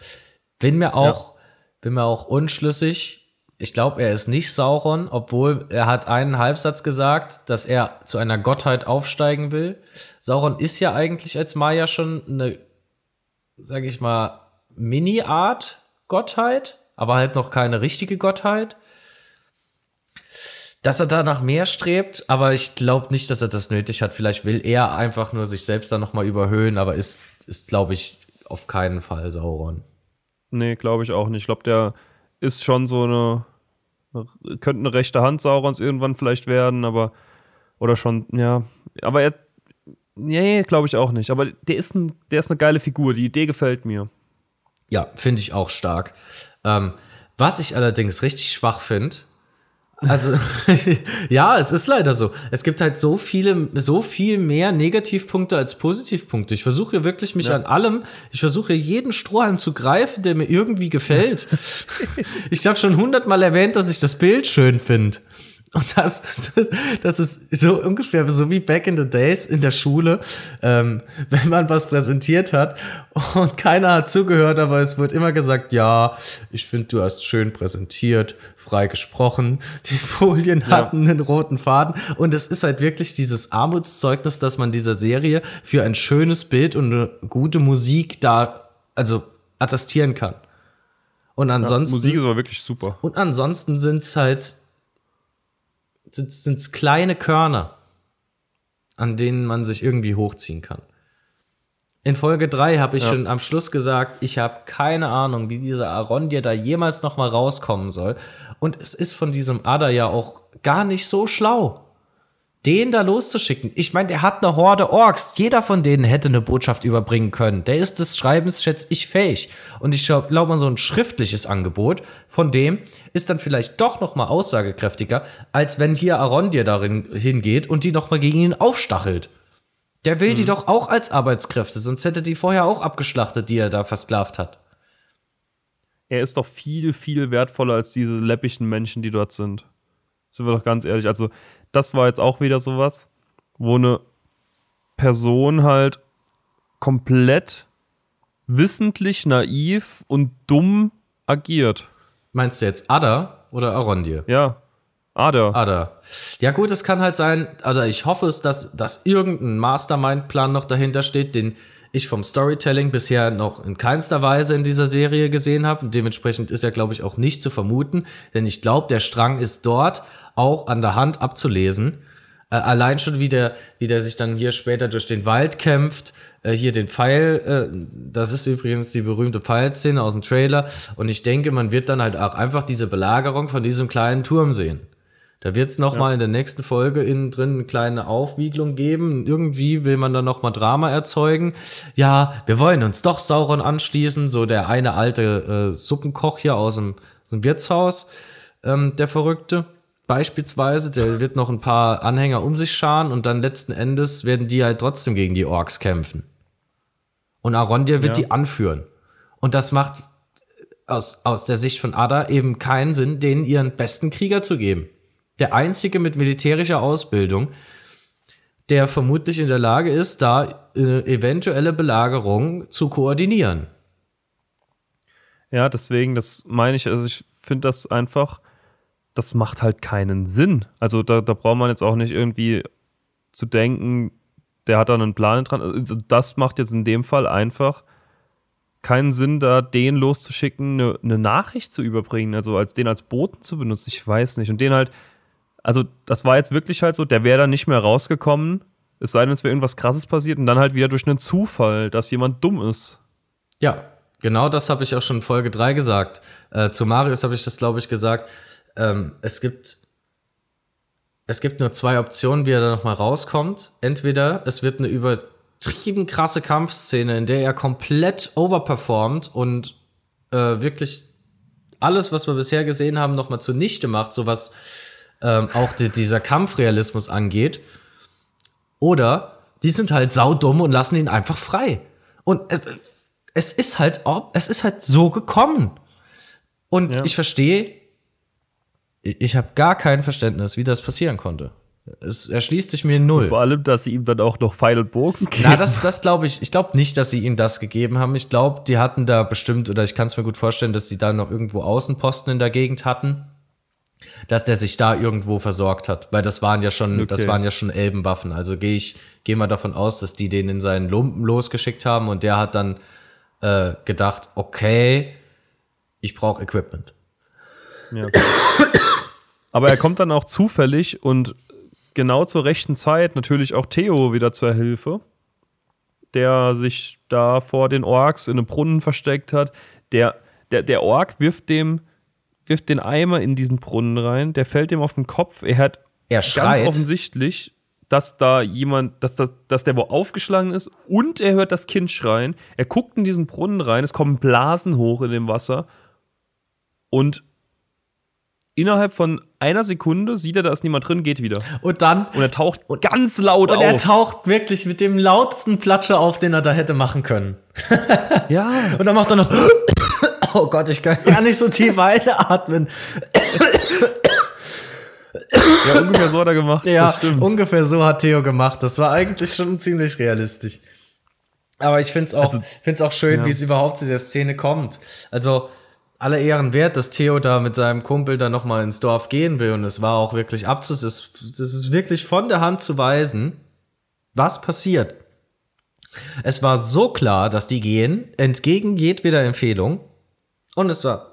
Bin mir auch, bin mir auch unschlüssig. Ich glaube, er ist nicht Sauron, obwohl er hat einen Halbsatz gesagt, dass er zu einer Gottheit aufsteigen will. Sauron ist ja eigentlich als Maya schon eine, sage ich mal, Mini-Art Gottheit, aber halt noch keine richtige Gottheit dass er da nach mehr strebt, aber ich glaube nicht, dass er das nötig hat. Vielleicht will er einfach nur sich selbst da nochmal überhöhen, aber ist, ist glaube ich, auf keinen Fall Sauron. Nee, glaube ich auch nicht. Ich glaube, der ist schon so eine. Könnte eine rechte Hand Saurons irgendwann vielleicht werden, aber. Oder schon, ja. Aber er. Nee, glaube ich auch nicht. Aber der ist, ein, der ist eine geile Figur. Die Idee gefällt mir. Ja, finde ich auch stark. Ähm, was ich allerdings richtig schwach finde, also ja, es ist leider so. Es gibt halt so viele, so viel mehr Negativpunkte als Positivpunkte. Ich versuche wirklich mich an allem, ich versuche jeden Strohhalm zu greifen, der mir irgendwie gefällt. ich habe schon hundertmal erwähnt, dass ich das Bild schön finde. Und das, das, ist, das ist so ungefähr so wie back in the days in der Schule, ähm, wenn man was präsentiert hat und keiner hat zugehört, aber es wird immer gesagt, ja, ich finde, du hast schön präsentiert, frei gesprochen, die Folien hatten einen roten Faden und es ist halt wirklich dieses Armutszeugnis, dass man dieser Serie für ein schönes Bild und eine gute Musik da, also attestieren kann. Und ansonsten. Musik ist aber wirklich super. Und ansonsten sind es halt sind es kleine Körner, an denen man sich irgendwie hochziehen kann. In Folge 3 habe ich Ja. schon am Schluss gesagt, ich habe keine Ahnung, wie dieser Arondir da jemals noch mal rauskommen soll. Und es ist von diesem Ada ja auch gar nicht so schlau, den da loszuschicken. Ich meine, der hat eine Horde Orks. Jeder von denen hätte eine Botschaft überbringen können. Der ist des Schreibens, schätze ich, fähig. Und ich glaube mal, so ein schriftliches Angebot von dem ist dann vielleicht doch noch mal aussagekräftiger, als wenn hier Arondir darin hingeht und die noch mal gegen ihn aufstachelt. Der will die doch auch als Arbeitskräfte, sonst hätte die vorher auch abgeschlachtet, die er da versklavt hat. Er ist doch viel, viel wertvoller als diese läppigen Menschen, die dort sind. Sind wir doch ganz ehrlich. Also, das war jetzt auch wieder sowas, wo eine Person halt komplett wissentlich, naiv und dumm agiert. Meinst du jetzt Ada oder Arondir? Ja. Ada. Ada. Ja gut, es kann halt sein, oder ich hoffe es, dass, dass irgendein Mastermind-Plan noch dahinter steht, den ich vom Storytelling bisher noch in keinster Weise in dieser Serie gesehen habe. Und dementsprechend ist er, glaube ich, auch nicht zu vermuten, denn ich glaube, der Strang ist dort auch an der Hand abzulesen. Äh, allein schon, wie der, wie der sich dann hier später durch den Wald kämpft, äh, hier den Pfeil, äh, das ist übrigens die berühmte Pfeilszene aus dem Trailer. Und ich denke, man wird dann halt auch einfach diese Belagerung von diesem kleinen Turm sehen. Da wird es nochmal in der nächsten Folge innen drin eine kleine Aufwiegelung geben. Irgendwie will man dann nochmal Drama erzeugen. Ja, wir wollen uns doch Sauron anschließen. So der eine alte äh, Suppenkoch hier aus dem, aus dem Wirtshaus, ähm, der Verrückte. Beispielsweise, der wird noch ein paar Anhänger um sich scharen und dann letzten Endes werden die halt trotzdem gegen die Orks kämpfen. Und Arondir wird Ja. die anführen. Und das macht aus, aus der Sicht von Ada eben keinen Sinn, denen ihren besten Krieger zu geben. Der einzige mit militärischer Ausbildung, der vermutlich in der Lage ist, da äh, eventuelle Belagerung zu koordinieren. Ja, deswegen, das meine ich, also ich finde das einfach, das macht halt keinen Sinn. Also da, da braucht man jetzt auch nicht irgendwie zu denken, der hat da einen Plan dran. Also das macht jetzt in dem Fall einfach keinen Sinn, da den loszuschicken, eine, eine Nachricht zu überbringen, also als den als Boten zu benutzen. Ich weiß nicht. Und den halt, also das war jetzt wirklich halt so, der wäre dann nicht mehr rausgekommen, es sei denn, es wäre irgendwas krasses passiert und dann halt wieder durch einen Zufall, dass jemand dumm ist. Ja, genau das habe ich auch schon in Folge 3 gesagt. Äh, zu Marius habe ich das, glaube ich, gesagt. Ähm, es gibt es gibt nur zwei Optionen, wie er da nochmal rauskommt. Entweder es wird eine übertrieben krasse Kampfszene, in der er komplett overperformt und äh, wirklich alles, was wir bisher gesehen haben, nochmal zunichte macht, so was ähm, auch die, dieser Kampfrealismus angeht. Oder die sind halt saudumm und lassen ihn einfach frei. Und es, es ist halt, es ist halt so gekommen. Und Ja. ich verstehe, ich habe gar kein Verständnis, wie das passieren konnte. Es erschließt sich mir null. Vor allem, dass sie ihm dann auch noch Pfeil und Bogen geben. Na, das, das glaube ich. Ich glaube nicht, dass sie ihm das gegeben haben. Ich glaube, die hatten da bestimmt, oder ich kann es mir gut vorstellen, dass die da noch irgendwo Außenposten in der Gegend hatten, dass der sich da irgendwo versorgt hat, weil das waren ja schon, das Okay. waren ja schon Elbenwaffen. Also gehe ich, gehe mal davon aus, dass die den in seinen Lumpen losgeschickt haben und der hat dann äh, gedacht, okay, ich brauche Equipment. Ja. Aber er kommt dann auch zufällig und genau zur rechten Zeit natürlich auch Theo wieder zur Hilfe, der sich da vor den Orks in einem Brunnen versteckt hat. Der, der, der Ork wirft dem wirft den Eimer in diesen Brunnen rein, der fällt ihm auf den Kopf. Er hat Er ganz offensichtlich, dass da jemand, dass, das, dass der wo aufgeschlagen ist und er hört das Kind schreien. Er guckt in diesen Brunnen rein, es kommen Blasen hoch in dem Wasser und innerhalb von einer Sekunde sieht er, da ist niemand drin, geht wieder. Und dann Und er taucht ganz laut und auf. er taucht wirklich mit dem lautsten Platscher auf, den er da hätte machen können. ja, Und dann macht er noch, oh Gott, ich kann gar nicht so tief einatmen. ja, ungefähr so hat er gemacht. Ja, ungefähr so hat Theo gemacht. Das war eigentlich schon ziemlich realistisch. Aber ich finde es auch, find's auch schön, ja. wie es überhaupt zu der Szene kommt. Also, alle Ehren wert, dass Theo da mit seinem Kumpel da nochmal ins Dorf gehen will. Und es war auch wirklich abzus, es ist wirklich von der Hand zu weisen, was passiert. Es war so klar, dass die gehen, entgegen jedweder Empfehlung. Und es war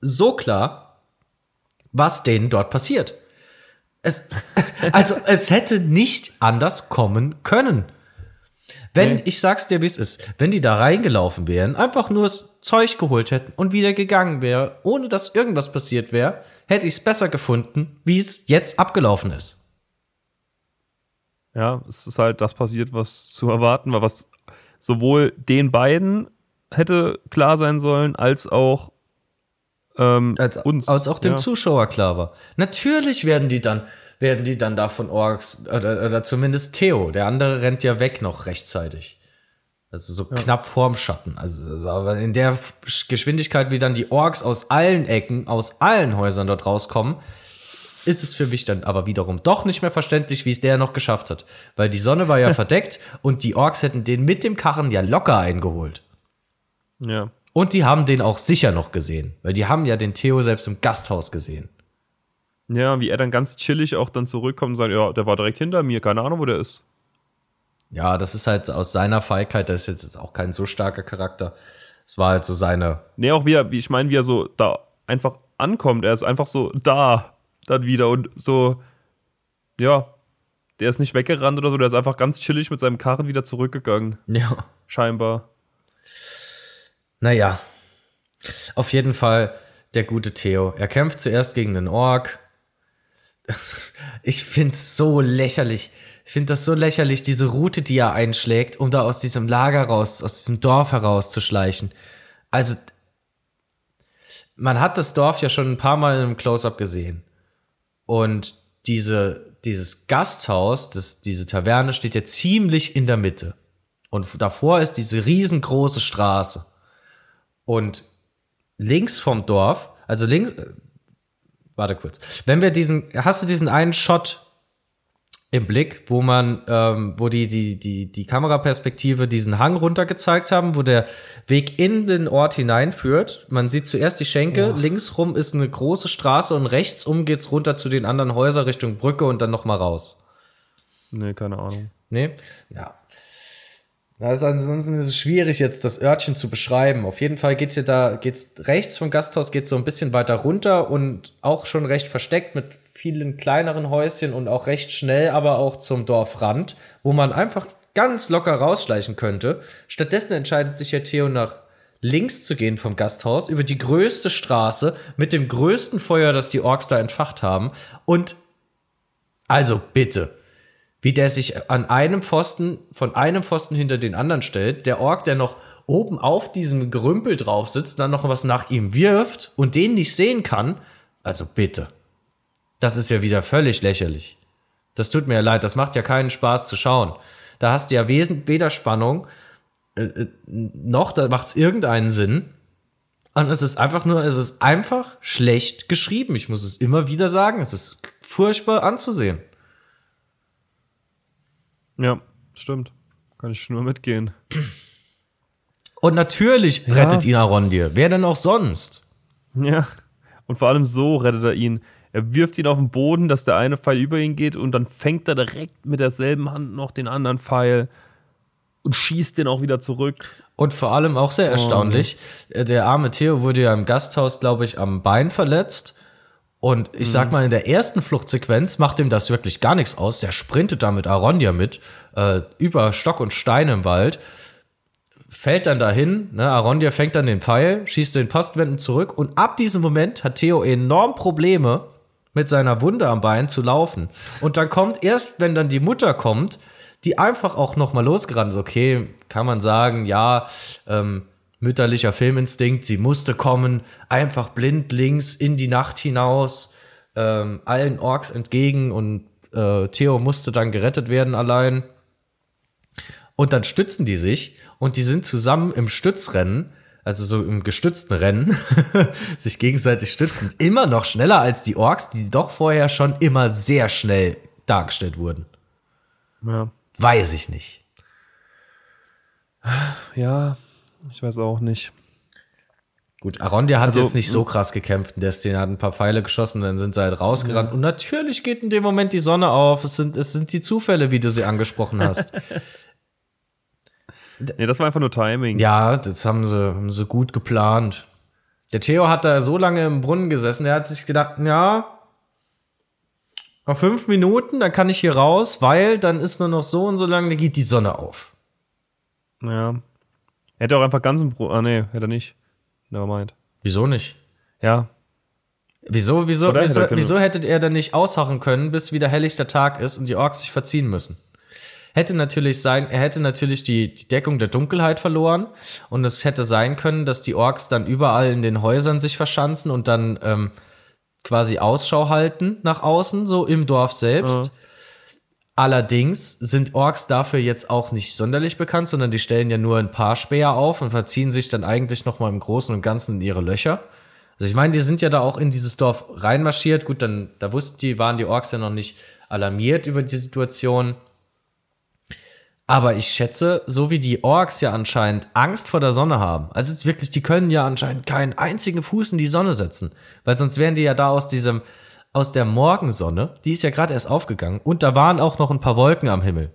so klar, was denen dort passiert. Es, also, es hätte nicht anders kommen können. Wenn, Nee. ich sag's dir, wie es ist, wenn die da reingelaufen wären, einfach nur das Zeug geholt hätten und wieder gegangen wäre, ohne dass irgendwas passiert wäre, hätte ich es besser gefunden, wie es jetzt abgelaufen ist. Ja, es ist halt das passiert, was zu erwarten war, was sowohl den beiden hätte klar sein sollen, als auch ähm, Als, uns. als auch dem ja. Zuschauer klar war. Natürlich werden die dann, werden die dann da von Orks, oder, oder zumindest Theo, der andere rennt ja weg noch rechtzeitig. Also so knapp vorm Schatten. Also, aber in der Geschwindigkeit, wie dann die Orks aus allen Ecken, aus allen Häusern dort rauskommen, ist es für mich dann aber wiederum doch nicht mehr verständlich, wie es der noch geschafft hat. Weil die Sonne war ja verdeckt und die Orks hätten den mit dem Karren ja locker eingeholt. Ja. Und die haben den auch sicher noch gesehen, weil die haben ja den Theo selbst im Gasthaus gesehen. Ja, wie er dann ganz chillig auch dann zurückkommt und sagt, ja, der war direkt hinter mir, keine Ahnung, wo der ist. Ja, das ist halt aus seiner Feigheit, das ist jetzt auch kein so starker Charakter. Es war halt so seine. Nee, auch wie er, wie ich meine, wie er so da einfach ankommt. Er ist einfach so da, dann wieder und so, ja, der ist nicht weggerannt oder so, der ist einfach ganz chillig mit seinem Karren wieder zurückgegangen, Ja. scheinbar. Naja. Auf jeden Fall der gute Theo. Er kämpft zuerst gegen den Ork. Ich find's so lächerlich. Ich find das so lächerlich, diese Route, die er einschlägt, um da aus diesem Lager raus, aus diesem Dorf herauszuschleichen. Also, man hat das Dorf ja schon ein paar Mal im Close-Up gesehen. Und diese, dieses Gasthaus, das, diese Taverne steht ja ziemlich in der Mitte. Und davor ist diese riesengroße Straße. Und links vom Dorf, also links, warte kurz, wenn wir diesen, hast du diesen einen Shot im Blick, wo man, ähm, wo die, die, die, die Kameraperspektive diesen Hang runter gezeigt haben, wo der Weg in den Ort hineinführt. Man sieht zuerst die Schenke, links rum ist eine große Straße und rechts um geht's runter zu den anderen Häusern Richtung Brücke und dann nochmal raus. Nee, keine Ahnung. Nee? Ja. Ist ansonsten ist es schwierig, jetzt das Örtchen zu beschreiben. Auf jeden Fall geht's hier da, geht's rechts vom Gasthaus geht's so ein bisschen weiter runter und auch schon recht versteckt mit vielen kleineren Häuschen und auch recht schnell, aber auch zum Dorfrand, wo man einfach ganz locker rausschleichen könnte. Stattdessen entscheidet sich ja Theo nach links zu gehen vom Gasthaus über die größte Straße mit dem größten Feuer, das die Orks da entfacht haben. Und also bitte. Wie der sich an einem Pfosten, von einem Pfosten hinter den anderen stellt, der Ork, der noch oben auf diesem Gerümpel drauf sitzt, dann noch was nach ihm wirft und den nicht sehen kann. Also bitte. Das ist ja wieder völlig lächerlich. Das tut mir leid, das macht ja keinen Spaß zu schauen. Da hast du ja weder Spannung, äh, äh, noch da macht es irgendeinen Sinn. Und es ist einfach nur, es ist einfach schlecht geschrieben. Ich muss es immer wieder sagen. Es ist furchtbar anzusehen. Ja, stimmt. Kann ich nur mitgehen. Und natürlich ja. rettet ihn Arondir. Wer denn auch sonst? Ja. Und vor allem so rettet er ihn. Er wirft ihn auf den Boden, dass der eine Pfeil über ihn geht und dann fängt er direkt mit derselben Hand noch den anderen Pfeil und schießt den auch wieder zurück. Und vor allem auch sehr erstaunlich, oh. der arme Theo wurde ja im Gasthaus, glaube ich, am Bein verletzt und ich sag mhm. mal, in der ersten Fluchtsequenz macht ihm das wirklich gar nichts aus. Der sprintet da mit Arondia mit, äh, über Stock und Stein im Wald, fällt dann dahin, ne, Arondia fängt dann den Pfeil, schießt den Postwenden zurück und ab diesem Moment hat Theo enorm Probleme, mit seiner Wunde am Bein zu laufen. Und dann kommt erst, wenn dann die Mutter kommt, die einfach auch noch mal losgerannt ist. Okay, kann man sagen, ja, ähm, mütterlicher Filminstinkt, sie musste kommen, einfach blind links in die Nacht hinaus, ähm, allen Orks entgegen und äh, Theo musste dann gerettet werden allein. Und dann stützen die sich und die sind zusammen im Stützrennen, also so im gestützten Rennen, sich gegenseitig stützend, immer noch schneller als die Orks, die doch vorher schon immer sehr schnell dargestellt wurden. Ja. Weiß ich nicht. Ja, ich weiß auch nicht. Gut, Arondia hat also, jetzt nicht so krass gekämpft in der Szene, hat ein paar Pfeile geschossen, dann sind sie halt rausgerannt. Ja. Und natürlich geht in dem Moment die Sonne auf. Es sind, es sind die Zufälle, wie du sie angesprochen hast. nee, das war einfach nur Timing. Ja, das haben sie, haben sie gut geplant. Der Theo hat da so lange im Brunnen gesessen, der hat sich gedacht, ja, noch fünf Minuten, dann kann ich hier raus, weil dann ist nur noch so und so lange, dann geht die Sonne auf. Ja, hätte auch einfach ganzen Brot. Ah, nee, hätte er nicht. Nevermind. Wieso nicht? Ja. Wieso, wieso, wieso, hätte wieso hätte er denn nicht ausharren können, bis wieder helllichter Tag ist und die Orks sich verziehen müssen? Hätte natürlich sein, er hätte natürlich die, die Deckung der Dunkelheit verloren und es hätte sein können, dass die Orks dann überall in den Häusern sich verschanzen und dann ähm, quasi Ausschau halten nach außen, so im Dorf selbst. Ja. Allerdings sind Orks dafür jetzt auch nicht sonderlich bekannt, sondern die stellen ja nur ein paar Speer auf und verziehen sich dann eigentlich noch mal im Großen und Ganzen in ihre Löcher. Also ich meine, die sind ja da auch in dieses Dorf reinmarschiert. Gut, dann da wussten die, waren die Orks ja noch nicht alarmiert über die Situation. Aber ich schätze, so wie die Orks ja anscheinend Angst vor der Sonne haben, also wirklich, die können ja anscheinend keinen einzigen Fuß in die Sonne setzen, weil sonst wären die ja da aus diesem aus der Morgensonne, die ist ja gerade erst aufgegangen und da waren auch noch ein paar Wolken am Himmel.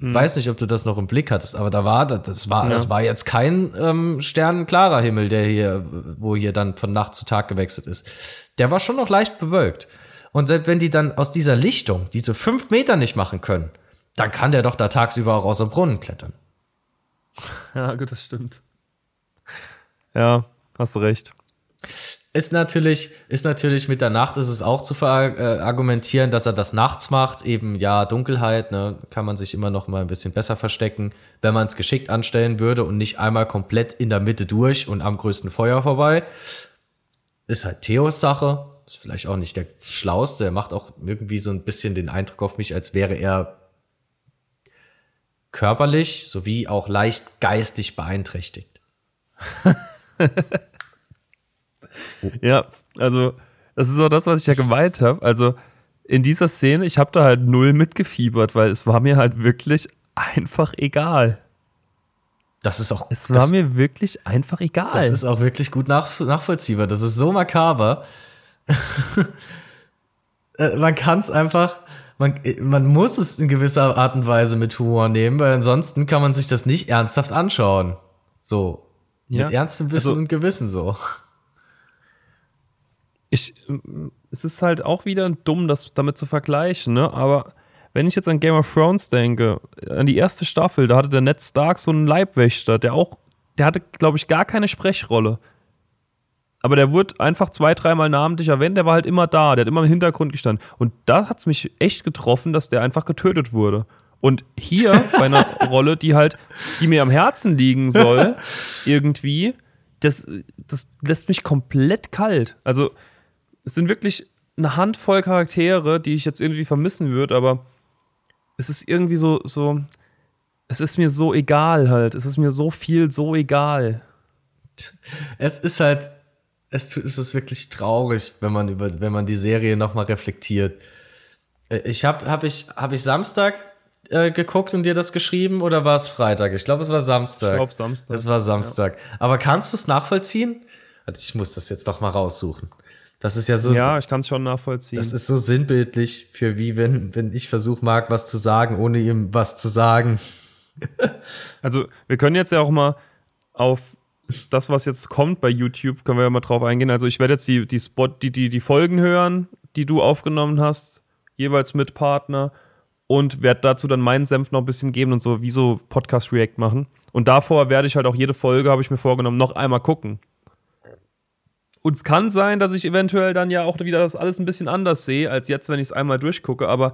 Hm. Weiß nicht, ob du das noch im Blick hattest, aber da war das war ja. das war jetzt kein ähm, sternenklarer Himmel, der hier wo hier dann von Nacht zu Tag gewechselt ist. Der war schon noch leicht bewölkt. Und selbst wenn die dann aus dieser Lichtung diese fünf Meter nicht machen können, dann kann der doch da tagsüber auch aus dem Brunnen klettern. Ja, gut, das stimmt. Ja, hast du recht. Ist natürlich, ist natürlich mit der Nacht ist es auch zu verargumentieren, dass er das nachts macht. Eben, ja, Dunkelheit, ne, kann man sich immer noch mal ein bisschen besser verstecken, wenn man es geschickt anstellen würde und nicht einmal komplett in der Mitte durch und am größten Feuer vorbei. Ist halt Theos Sache. Ist vielleicht auch nicht der Schlauste. Er macht auch irgendwie so ein bisschen den Eindruck auf mich, als wäre er körperlich sowie auch leicht geistig beeinträchtigt. Ja, also das ist auch das, was ich ja gemeint habe. Also in dieser Szene, ich habe da halt null mitgefiebert, weil es war mir halt wirklich einfach egal. Das ist auch. Es war das, mir wirklich einfach egal. Das ist auch wirklich gut nach, nachvollziehbar. Das ist so makaber. Äh, man kann es einfach. Man, man muss es in gewisser Art und Weise mit Humor nehmen, weil ansonsten kann man sich das nicht ernsthaft anschauen. So. Ja. Mit ernstem Wissen also, und Gewissen so ich, es ist halt auch wieder dumm, das damit zu vergleichen, ne? Aber wenn ich jetzt an Game of Thrones denke, an die erste Staffel, da hatte der Ned Stark so einen Leibwächter, der auch, der hatte, glaube ich, gar keine Sprechrolle. aber der wurde einfach zwei, dreimal namentlich erwähnt, der war halt immer da, der hat immer im Hintergrund gestanden. Und da hat es mich echt getroffen, dass der einfach getötet wurde. Und hier bei einer Rolle, die halt, die mir am Herzen liegen soll, irgendwie, das, das lässt mich komplett kalt. Also, es sind wirklich eine Handvoll Charaktere, die ich jetzt irgendwie vermissen würde, aber es ist irgendwie so, so, es ist mir so egal halt. Es ist mir so viel so egal. Es ist halt, es, es ist wirklich traurig, wenn man über, wenn man die Serie nochmal reflektiert. Äh, ich habe, habe ich, habe ich Samstag äh, geguckt und dir das geschrieben oder war es Freitag? Ich glaube, es war Samstag. Ich glaube Samstag. Es war Samstag. Ja. Aber kannst du es nachvollziehen? Ich muss das jetzt doch mal raussuchen. Das ist ja so. Ja, ich kann es schon nachvollziehen. Das ist so sinnbildlich für wie wenn, wenn ich versuche, Marc was zu sagen, ohne ihm was zu sagen. also, wir können jetzt ja auch mal auf das, was jetzt kommt bei YouTube, können wir ja mal drauf eingehen. Also, ich werde jetzt die, die Spot, die, die, die Folgen hören, die du aufgenommen hast, jeweils mit Partner und werde dazu dann meinen Senf noch ein bisschen geben und so wie so Podcast React machen. Und davor werde ich halt auch jede Folge, habe ich mir vorgenommen, noch einmal gucken. Und es kann sein, dass ich eventuell dann ja auch wieder das alles ein bisschen anders sehe, als jetzt, wenn ich es einmal durchgucke. Aber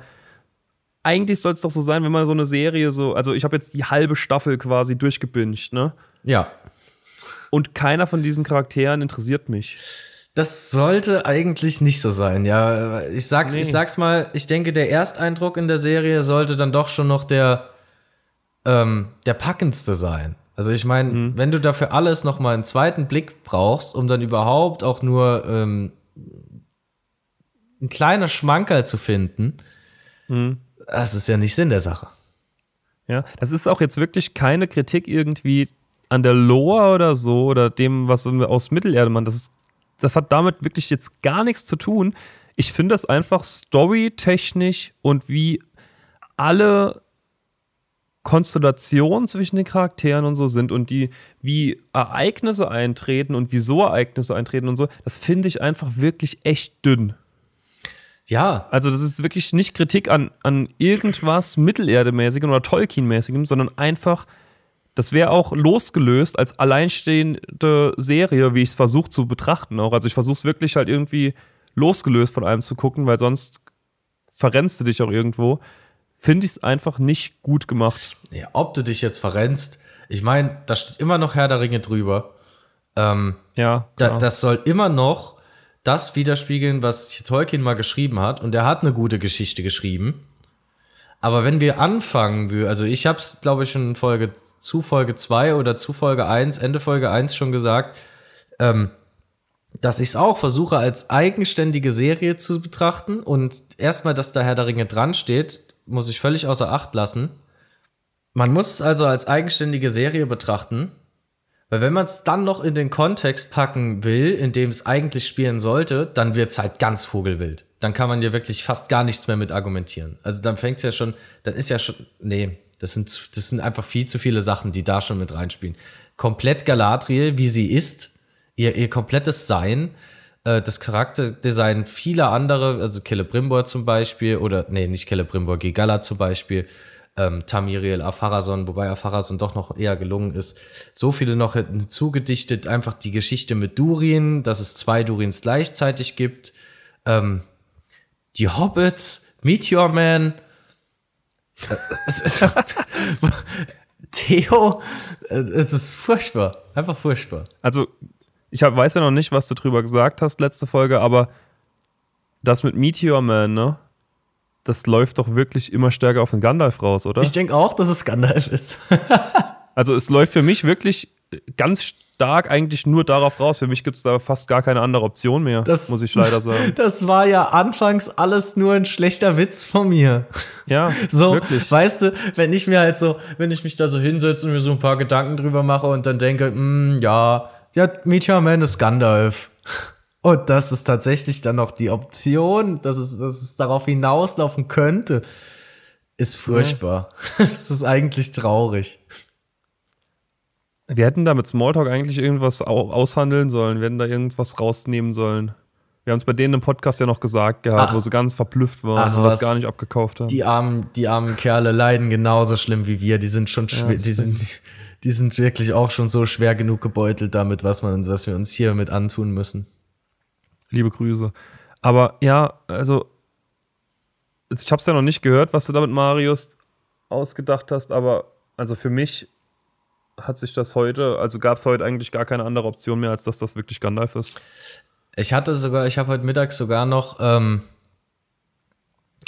eigentlich soll es doch so sein, wenn man so eine Serie so, also ich habe jetzt die halbe Staffel quasi durchgebinged, ne? Ja. Und keiner von diesen Charakteren interessiert mich. Das sollte eigentlich nicht so sein, ja. Ich, sag, nee. ich sag's mal, ich denke, der Ersteindruck in der Serie sollte dann doch schon noch der, ähm, der packendste sein. Also ich meine, mhm. wenn du dafür alles noch mal einen zweiten Blick brauchst, um dann überhaupt auch nur ähm, ein kleiner Schmankerl zu finden, mhm. das ist ja nicht Sinn der Sache. Ja, das ist auch jetzt wirklich keine Kritik irgendwie an der Lore oder so oder dem, was aus Mittelerde man, das ist, das hat damit wirklich jetzt gar nichts zu tun. Ich finde das einfach storytechnisch und wie alle Konstellationen zwischen den Charakteren und so sind und die, wie Ereignisse eintreten und wieso Ereignisse eintreten und so, das finde ich einfach wirklich echt dünn. Ja. Also, das ist wirklich nicht Kritik an, an irgendwas Mittelerdemäßigem oder Tolkien-mäßigem, sondern einfach, das wäre auch losgelöst als alleinstehende Serie, wie ich es versuche zu betrachten auch. Also, ich versuche es wirklich halt irgendwie losgelöst von allem zu gucken, weil sonst verrennst du dich auch irgendwo finde ich es einfach nicht gut gemacht. Ja, ob du dich jetzt verrennst, ich meine, da steht immer noch Herr der Ringe drüber. Ähm, ja. Da, das soll immer noch das widerspiegeln, was Tolkien mal geschrieben hat. Und er hat eine gute Geschichte geschrieben. Aber wenn wir anfangen, also ich habe es, glaube ich, schon in Folge zu Folge 2 oder zu Folge 1, Ende Folge 1 schon gesagt, ähm, dass ich es auch versuche, als eigenständige Serie zu betrachten und erstmal, dass da Herr der Ringe dran steht, muss ich völlig außer Acht lassen. Man muss es also als eigenständige Serie betrachten, weil wenn man es dann noch in den Kontext packen will, in dem es eigentlich spielen sollte, dann wird es halt ganz vogelwild. Dann kann man ja wirklich fast gar nichts mehr mit argumentieren. Also dann fängt es ja schon, dann ist ja schon, nee, das sind, das sind einfach viel zu viele Sachen, die da schon mit reinspielen. Komplett Galadriel, wie sie ist, ihr, ihr komplettes Sein, äh, das Charakterdesign vieler andere, also Celebrimbor zum Beispiel, oder nee, nicht Celebrimbor, Gigala zum Beispiel, ähm, Tamiriel, Apharason, wobei Apharason doch noch eher gelungen ist. So viele noch zugedichtet, einfach die Geschichte mit Durin, dass es zwei Durins gleichzeitig gibt. Ähm, die Hobbits, Meteor Man, äh, Theo, äh, es ist furchtbar, einfach furchtbar. Also ich hab, weiß ja noch nicht, was du drüber gesagt hast, letzte Folge, aber das mit Meteor Man, ne? Das läuft doch wirklich immer stärker auf den Gandalf raus, oder? Ich denke auch, dass es Gandalf ist. also es läuft für mich wirklich ganz stark eigentlich nur darauf raus. Für mich gibt es da fast gar keine andere Option mehr, das, muss ich leider sagen. Das war ja anfangs alles nur ein schlechter Witz von mir. Ja, so, wirklich. weißt du, wenn ich mir halt so, wenn ich mich da so hinsetze und mir so ein paar Gedanken drüber mache und dann denke, mh, hm, ja, Meteor Man ist Gandalf. Und das ist tatsächlich dann noch die Option, dass es, dass es darauf hinauslaufen könnte, ist furchtbar. Es ja. ist eigentlich traurig. Wir hätten da mit Smalltalk eigentlich irgendwas aushandeln sollen, wir hätten da irgendwas rausnehmen sollen. Wir haben es bei denen im Podcast ja noch gesagt gehabt, ach, wo sie ganz verblüfft waren ach, und das gar nicht abgekauft haben. Die armen, die armen Kerle leiden genauso schlimm wie wir. Die sind schon, ja, die sind, die sind wirklich auch schon so schwer genug gebeutelt damit, was, man, was wir uns hier mit antun müssen. Liebe Grüße. Aber ja, also ich habe es ja noch nicht gehört, was du da mit Marius ausgedacht hast, aber also für mich hat sich das heute, also gab es heute eigentlich gar keine andere Option mehr, als dass das wirklich Gandalf ist. Ich hatte sogar, ich habe heute Mittag sogar noch, ähm,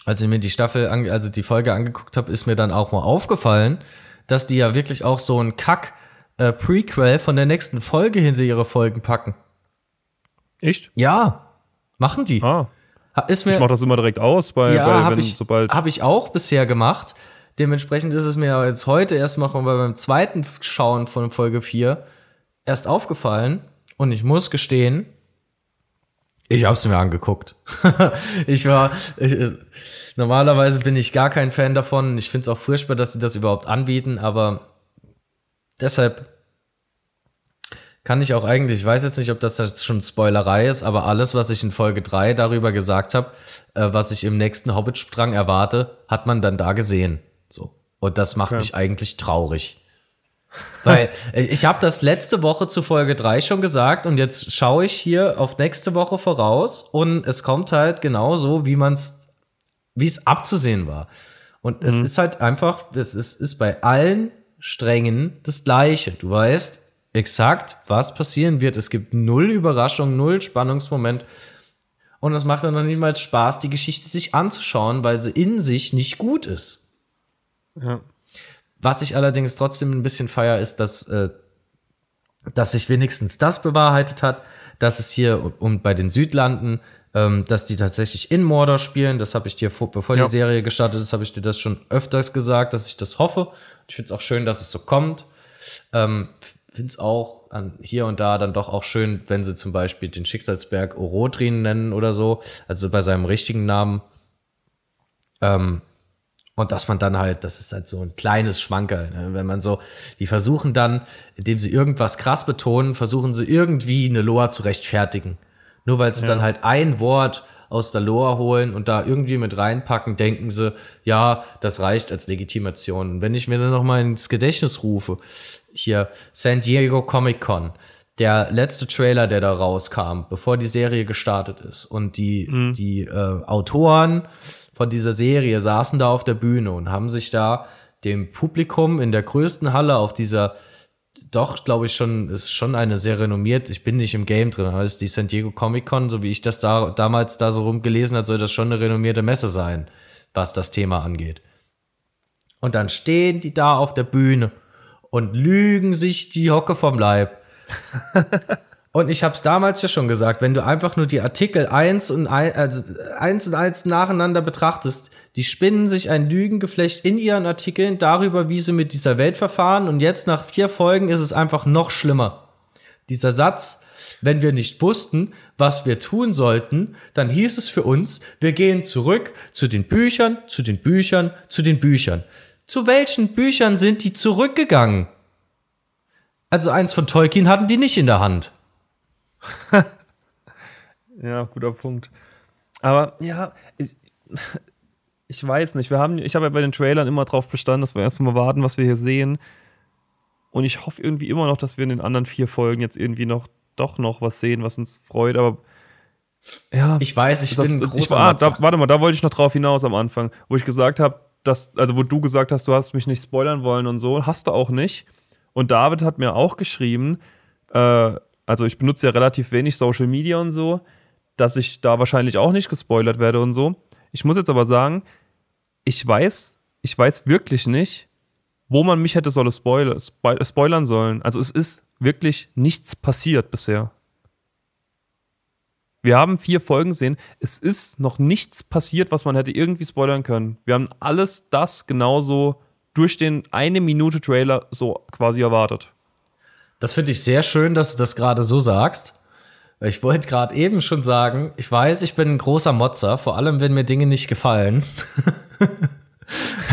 als ich mir die Staffel, also die Folge angeguckt habe, ist mir dann auch mal aufgefallen, dass die ja wirklich auch so ein Kack äh, Prequel von der nächsten Folge hinter ihre Folgen packen. Echt? Ja, machen die. Ah. Ist mir, ich mache das immer direkt aus, bei, ja, bei wenn, ich, sobald. Habe ich auch bisher gemacht. Dementsprechend ist es mir jetzt heute erst mal beim zweiten Schauen von Folge 4 erst aufgefallen. Und ich muss gestehen, ich habe es mir angeguckt. ich war. Ich, normalerweise bin ich gar kein Fan davon. Ich finde es auch furchtbar, dass sie das überhaupt anbieten, aber deshalb kann ich auch eigentlich, ich weiß jetzt nicht, ob das jetzt schon Spoilerei ist, aber alles, was ich in Folge 3 darüber gesagt habe, äh, was ich im nächsten Hobbit-Strang erwarte, hat man dann da gesehen. So. Und das macht okay. mich eigentlich traurig. Weil äh, ich habe das letzte Woche zu Folge 3 schon gesagt und jetzt schaue ich hier auf nächste Woche voraus und es kommt halt genauso, wie man es, wie es abzusehen war. Und mhm. es ist halt einfach, es ist, ist bei allen Strängen das Gleiche. Du weißt, exakt, was passieren wird. Es gibt null Überraschung, null Spannungsmoment. Und es macht dann noch nicht mal Spaß, die Geschichte sich anzuschauen, weil sie in sich nicht gut ist. Ja. Was ich allerdings trotzdem ein bisschen feier, ist, dass, äh, dass sich wenigstens das bewahrheitet hat, dass es hier um bei den Südlanden, ähm, dass die tatsächlich in Mordor spielen. Das habe ich dir, bevor ja. die Serie gestartet ist, habe ich dir das schon öfters gesagt, dass ich das hoffe. Ich finde es auch schön, dass es so kommt. Ähm, finde es auch an, hier und da dann doch auch schön, wenn sie zum Beispiel den Schicksalsberg Orodrin nennen oder so, also bei seinem richtigen Namen. Ähm, und dass man dann halt, das ist halt so ein kleines Schwankerl, ne? wenn man so, die versuchen dann, indem sie irgendwas krass betonen, versuchen sie irgendwie eine Loa zu rechtfertigen. Nur weil sie ja. dann halt ein Wort aus der Loa holen und da irgendwie mit reinpacken, denken sie, ja, das reicht als Legitimation. Und wenn ich mir dann noch mal ins Gedächtnis rufe, hier San Diego Comic Con, der letzte Trailer, der da rauskam, bevor die Serie gestartet ist. Und die, mhm. die äh, Autoren von dieser Serie saßen da auf der Bühne und haben sich da dem Publikum in der größten Halle auf dieser doch, glaube ich, schon, ist schon eine sehr renommiert, ich bin nicht im Game drin, aber ist die San Diego Comic Con, so wie ich das da damals da so rumgelesen habe, soll das schon eine renommierte Messe sein, was das Thema angeht. Und dann stehen die da auf der Bühne und lügen sich die Hocke vom Leib. und ich habe es damals ja schon gesagt, wenn du einfach nur die Artikel eins und ein, also eins und eins nacheinander betrachtest, die spinnen sich ein Lügengeflecht in ihren Artikeln darüber, wie sie mit dieser Welt verfahren. Und jetzt nach vier Folgen ist es einfach noch schlimmer. Dieser Satz, wenn wir nicht wussten, was wir tun sollten, dann hieß es für uns, wir gehen zurück zu den Büchern, zu den Büchern, zu den Büchern. Zu welchen Büchern sind die zurückgegangen? Also eins von Tolkien hatten die nicht in der Hand. ja, guter Punkt. Aber ja, ich, ich weiß nicht. Wir haben, ich habe ja bei den Trailern immer drauf bestanden, dass wir erstmal warten, was wir hier sehen. Und ich hoffe irgendwie immer noch, dass wir in den anderen vier Folgen jetzt irgendwie noch doch noch was sehen, was uns freut. Aber ja, ich weiß, ich das, bin großer ich war, da, Warte mal, da wollte ich noch drauf hinaus am Anfang, wo ich gesagt habe, dass, also wo du gesagt hast, du hast mich nicht spoilern wollen und so, hast du auch nicht. Und David hat mir auch geschrieben, äh, also ich benutze ja relativ wenig Social Media und so, dass ich da wahrscheinlich auch nicht gespoilert werde und so. Ich muss jetzt aber sagen, ich weiß, ich weiß wirklich nicht, wo man mich hätte solle spoil spoilern sollen. Also es ist wirklich nichts passiert bisher. Wir haben vier Folgen gesehen. Es ist noch nichts passiert, was man hätte irgendwie spoilern können. Wir haben alles das genauso durch den eine Minute Trailer so quasi erwartet. Das finde ich sehr schön, dass du das gerade so sagst. Ich wollte gerade eben schon sagen, ich weiß, ich bin ein großer Motzer, vor allem wenn mir Dinge nicht gefallen.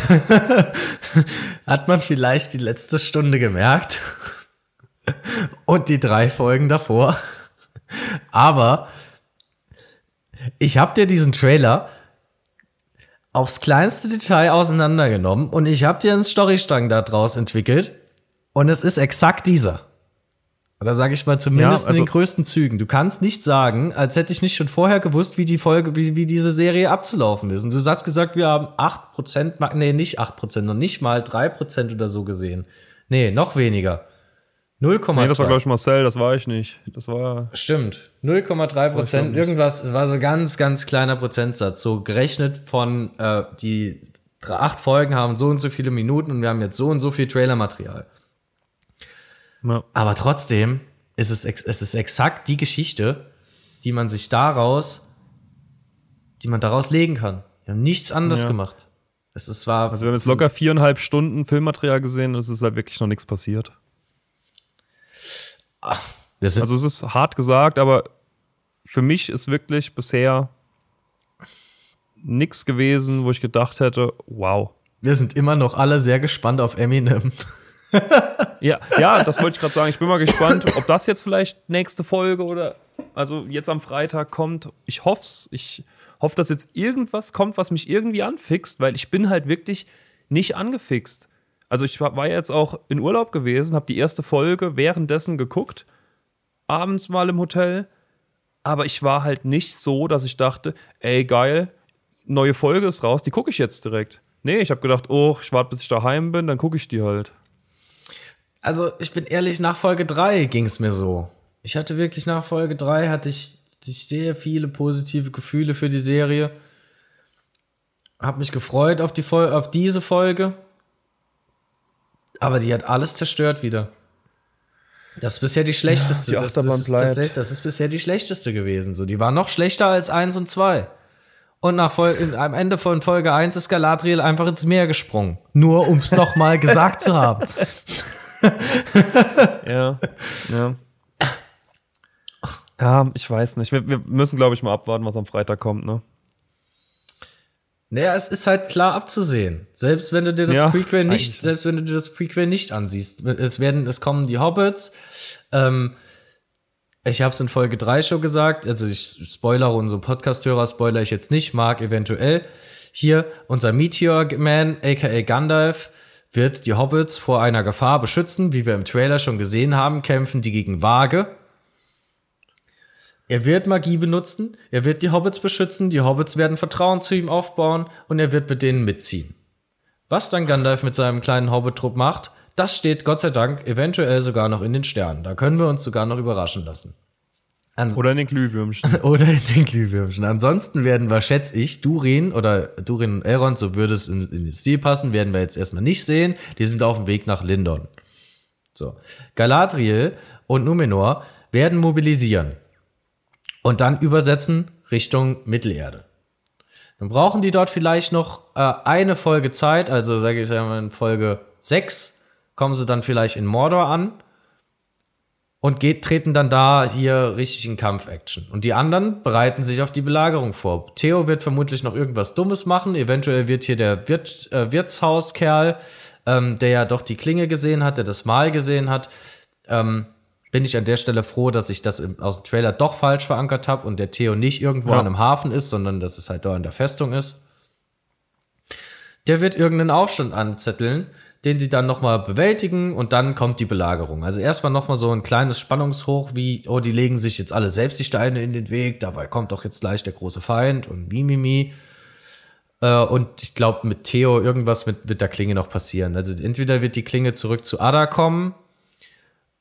Hat man vielleicht die letzte Stunde gemerkt. Und die drei Folgen davor. Aber ich habe dir diesen Trailer aufs kleinste Detail auseinandergenommen und ich habe dir einen Storystrang daraus entwickelt, Und es ist exakt dieser. Oder sage ich mal zumindest Ja, also- in den größten Zügen. Du kannst nicht sagen, als hätte ich nicht schon vorher gewusst, wie die Folge, wie, wie diese Serie abzulaufen ist. Und du hast gesagt, wir haben 8%, ma- nee, nicht 8%, noch nicht mal 3% oder so gesehen. Nee, noch weniger. 0,2. Nee, das war, glaube ich, Marcel, das war ich nicht. Das war. Stimmt. 0,3 ich Prozent, irgendwas, es war so ein ganz, ganz kleiner Prozentsatz. So gerechnet von, äh, die acht Folgen haben so und so viele Minuten und wir haben jetzt so und so viel Trailermaterial. Ja. Aber trotzdem ist es, es ist exakt die Geschichte, die man sich daraus, die man daraus legen kann. Wir haben nichts anderes Ja. gemacht. Es ist, war, Also wir haben jetzt locker viereinhalb Stunden Filmmaterial gesehen und es ist halt wirklich noch nichts passiert. sind, Also es ist hart gesagt, aber für mich ist wirklich bisher nichts gewesen, wo ich gedacht hätte, wow. wir sind immer noch alle sehr gespannt auf Eminem. Ja, ja, das wollte ich gerade sagen. Ich bin mal gespannt, ob das jetzt vielleicht nächste Folge oder also jetzt am Freitag kommt. Ich hoff's. Ich hoffe, dass jetzt irgendwas kommt, was mich irgendwie anfixt, weil ich bin halt wirklich nicht angefixt. Also ich war jetzt auch in Urlaub gewesen, habe die erste Folge währenddessen geguckt, abends mal im Hotel, aber ich war halt nicht so, dass ich dachte, ey geil, neue Folge ist raus, die gucke ich jetzt direkt. Nee, ich habe gedacht, oh, ich warte, bis ich daheim bin, dann gucke ich die halt. Also, ich bin ehrlich, nach Folge 3 ging es mir so. Ich hatte wirklich nach Folge 3 hatte ich, ich sehr viele positive Gefühle für die Serie. Hab mich gefreut auf, die Fol auf diese Folge. Aber die hat alles zerstört wieder. Das ist bisher die schlechteste. die das, ist tatsächlich, das ist bisher die schlechteste gewesen. So, die war noch schlechter als 1 und 2. Und nach Fol am Ende von Folge 1 ist Galadriel einfach ins Meer gesprungen. Nur um es nochmal gesagt zu haben. Ja, ja. Ja, ich weiß nicht. Wir, wir müssen, glaube ich, mal abwarten, was am Freitag kommt, ne? Naja, es ist halt klar abzusehen. Selbst wenn du dir das Ja, Prequel nicht, eigentlich. selbst wenn du dir das Prequel nicht ansiehst. Es werden, es kommen die Hobbits. Ähm, ich habe es in Folge 3 schon gesagt, also ich spoilere unsere Podcast-Hörer, spoiler ich jetzt nicht, mag eventuell. Hier, unser Meteor Man, aka Gandalf, wird die Hobbits vor einer Gefahr beschützen, wie wir im Trailer schon gesehen haben, kämpfen die gegen Waage. Er wird Magie benutzen, er wird die Hobbits beschützen, die Hobbits werden Vertrauen zu ihm aufbauen und er wird mit denen mitziehen. Was dann Gandalf mit seinem kleinen Hobbit-Trupp macht, das steht Gott sei Dank eventuell sogar noch in den Sternen. Da können wir uns sogar noch überraschen lassen. Ans Oder in den Glühwürmchen. oder in den Glühwürmchen. Ansonsten werden wir, schätze ich, Durin oder Durin und Elrond, so würde es in, in den Stil passen, werden wir jetzt erstmal nicht sehen. Die sind auf dem Weg nach Lindon. So. Galadriel und Numenor werden mobilisieren und dann übersetzen Richtung Mittelerde. Dann brauchen die dort vielleicht noch äh, eine Folge Zeit, also sage ich mal in Folge 6 kommen sie dann vielleicht in Mordor an und geht, treten dann da hier richtig in Kampf-Action. Und die anderen bereiten sich auf die Belagerung vor. Theo wird vermutlich noch irgendwas Dummes machen. Eventuell wird hier der Wirt, äh, Wirtshauskerl, ähm, der ja doch die Klinge gesehen hat, der das Mal gesehen hat, ähm, bin ich an der Stelle froh, dass ich das im, aus dem Trailer doch falsch verankert habe und der Theo nicht irgendwo Ja. an einem Hafen ist, sondern dass es halt da in der Festung ist. Der wird irgendeinen Aufstand anzetteln, den sie dann nochmal bewältigen und dann kommt die Belagerung. Also erstmal nochmal so ein kleines Spannungshoch wie, oh, die legen sich jetzt alle selbst die Steine in den Weg, dabei kommt doch jetzt gleich der große Feind und Mimimi. Äh, und ich glaube, mit Theo irgendwas mit, mit der Klinge noch passieren. Also entweder wird die Klinge zurück zu Ada kommen,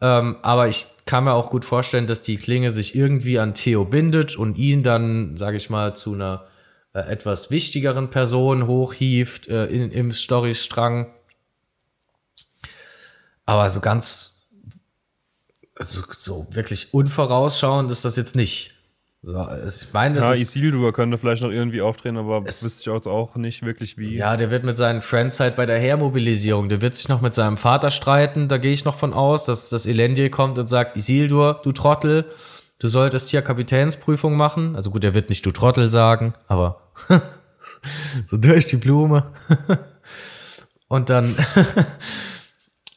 ähm, aber ich kann mir auch gut vorstellen, dass die Klinge sich irgendwie an Theo bindet und ihn dann, sage ich mal, zu einer äh, etwas wichtigeren Person hochhieft äh, in, im Storystrang. Aber so ganz, also so wirklich unvorausschauend ist das jetzt nicht. So, ich meine, das Ja, ist, Isildur könnte vielleicht noch irgendwie auftreten, aber Es- wüsste ich jetzt auch nicht wirklich wie. Ja, der wird mit seinen Friends halt bei der Heermobilisierung, der wird sich noch mit seinem Vater streiten, da gehe ich noch von aus, dass das Elendil kommt und sagt, Isildur, du Trottel, du solltest hier Kapitänsprüfung machen. Also gut, er wird nicht du Trottel sagen, aber so durch die Blume. und dann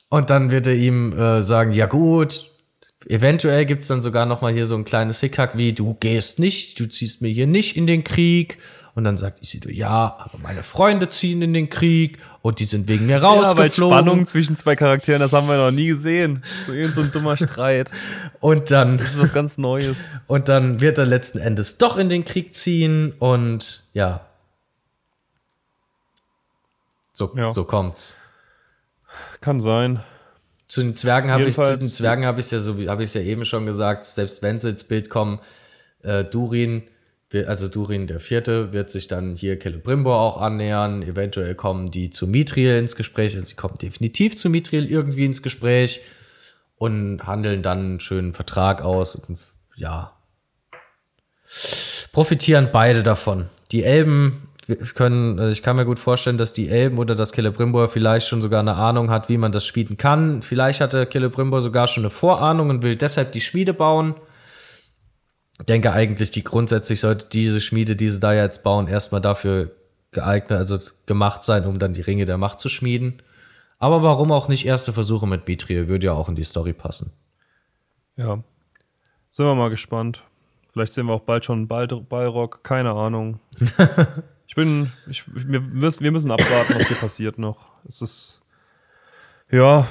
und dann wird er ihm äh, sagen, ja gut, Eventuell gibt's dann sogar noch mal hier so ein kleines Hickhack wie, du gehst nicht, du ziehst mir hier nicht in den Krieg. Und dann sagt Isidor, ja, aber meine Freunde ziehen in den Krieg und die sind wegen mir Ja, rausgeflogen. Spannung zwischen zwei Charakteren, das haben wir noch nie gesehen. So irgend so ein dummer Streit. und dann Das ist was ganz Neues. Und dann wird er letzten Endes doch in den Krieg ziehen und ja. So, Ja. so kommt's. Kann sein. Zu den Zwergen habe ich, zu den Zwergen habe ich ja so, habe ich ja eben schon gesagt, selbst wenn sie ins Bild kommen, äh, Durin, also Durin der Vierte, wird sich dann hier Celebrimbor auch annähern. Eventuell kommen die zu Mithril ins Gespräch. Also sie kommen definitiv zu Mithril irgendwie ins Gespräch und handeln dann einen schönen Vertrag aus. Und, ja. Profitieren beide davon. Die Elben können, äh, ich kann mir gut vorstellen, dass die Elben oder das Celebrimbor vielleicht schon sogar eine Ahnung hat, wie man das schmieden kann. Vielleicht hatte Celebrimbor sogar schon eine Vorahnung und will deshalb die Schmiede bauen. Ich denke eigentlich, die grundsätzlich sollte diese Schmiede, die sie da jetzt bauen, erstmal dafür geeignet, also gemacht sein, um dann die Ringe der Macht zu schmieden. Aber warum auch nicht erste Versuche mit Mithril, würde ja auch in die Story passen. Ja. Sind wir mal gespannt. Vielleicht sehen wir auch bald schon Bald Balrog. Keine Ahnung. ich bin. Ich, wir, müssen, wir müssen abwarten, was hier passiert noch. Es ist. Ja.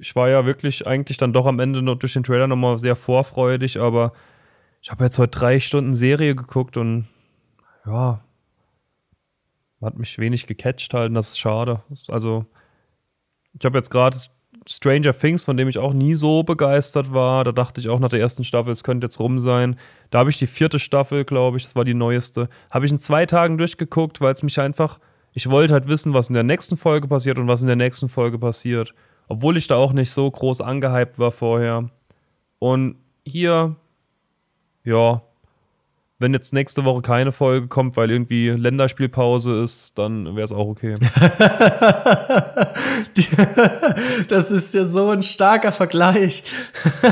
Ich war ja wirklich eigentlich dann doch am Ende noch durch den Trailer nochmal sehr vorfreudig, aber ich habe jetzt heute drei Stunden Serie geguckt und ja, hat mich wenig gecatcht halt und das ist schade. Also, ich habe jetzt gerade Stranger Things, von dem ich auch nie so begeistert war. Da dachte ich auch nach der ersten Staffel, es könnte jetzt rum sein. Da habe ich die vierte Staffel, glaube ich, das war die neueste. Habe ich in zwei Tagen durchgeguckt, weil es mich einfach. Ich wollte halt wissen, was in der nächsten Folge passiert und was in der nächsten Folge passiert. Obwohl ich da auch nicht so groß angehypt war vorher. Und hier, ja, wenn jetzt nächste Woche keine Folge kommt, weil irgendwie Länderspielpause ist, dann wäre es auch okay. Das ist ja so ein starker Vergleich.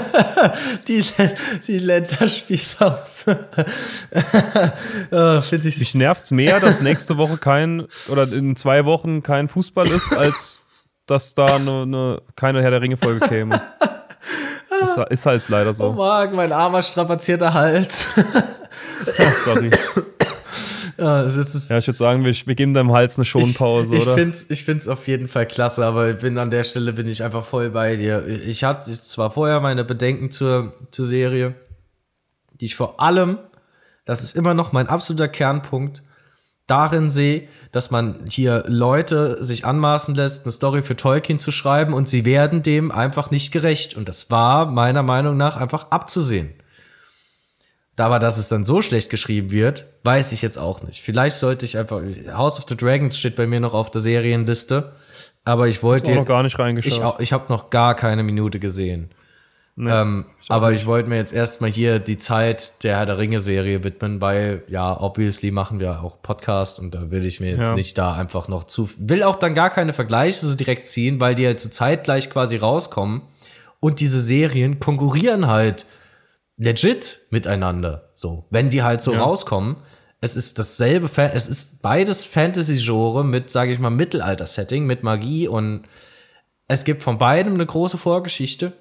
die, die Länderspielpause. oh, ich Mich nervt's mehr, dass nächste Woche kein oder in zwei Wochen kein Fußball ist, als dass da ne, ne, keine Herr der Ringe-Folge käme. Ist, ist halt leider Oh so. Marc, mein armer, strapazierter Hals. Sorry. ja, es ist, Ja, ich würde sagen, wir, wir geben deinem Hals eine Schonpause, ich, ich oder? Find's, ich find's auf jeden Fall klasse, aber ich bin an der Stelle bin ich einfach voll bei dir. Ich hatte zwar vorher meine Bedenken zur, zur Serie, die ich vor allem, das ist immer noch mein absoluter Kernpunkt, darin sehe, dass man hier Leute sich anmaßen lässt, eine Story für Tolkien zu schreiben und sie werden dem einfach nicht gerecht. Und das war meiner Meinung nach einfach abzusehen. Aber dass es dann so schlecht geschrieben wird, weiß ich jetzt auch nicht. Vielleicht sollte ich einfach. House of the Dragons steht bei mir noch auf der Serienliste. Aber ich wollte. Ich noch gar nicht reingeschaut. Ich, ich habe noch gar keine Minute gesehen. Nee, ähm, aber ich wollte mir jetzt erstmal hier die Zeit der Herr der Ringe-Serie widmen, weil, ja, obviously machen wir auch Podcast und da will ich mir jetzt Ja. nicht da einfach noch zu. Will auch dann gar keine Vergleiche so direkt ziehen, weil die halt zur Zeit gleich quasi rauskommen und diese Serien konkurrieren halt legit miteinander. So, wenn die halt so Ja. rauskommen. Es ist dasselbe, Fa es ist beides Fantasy-Genre mit, sage ich mal, Mittelalter-Setting, mit Magie und es gibt von beidem eine große Vorgeschichte.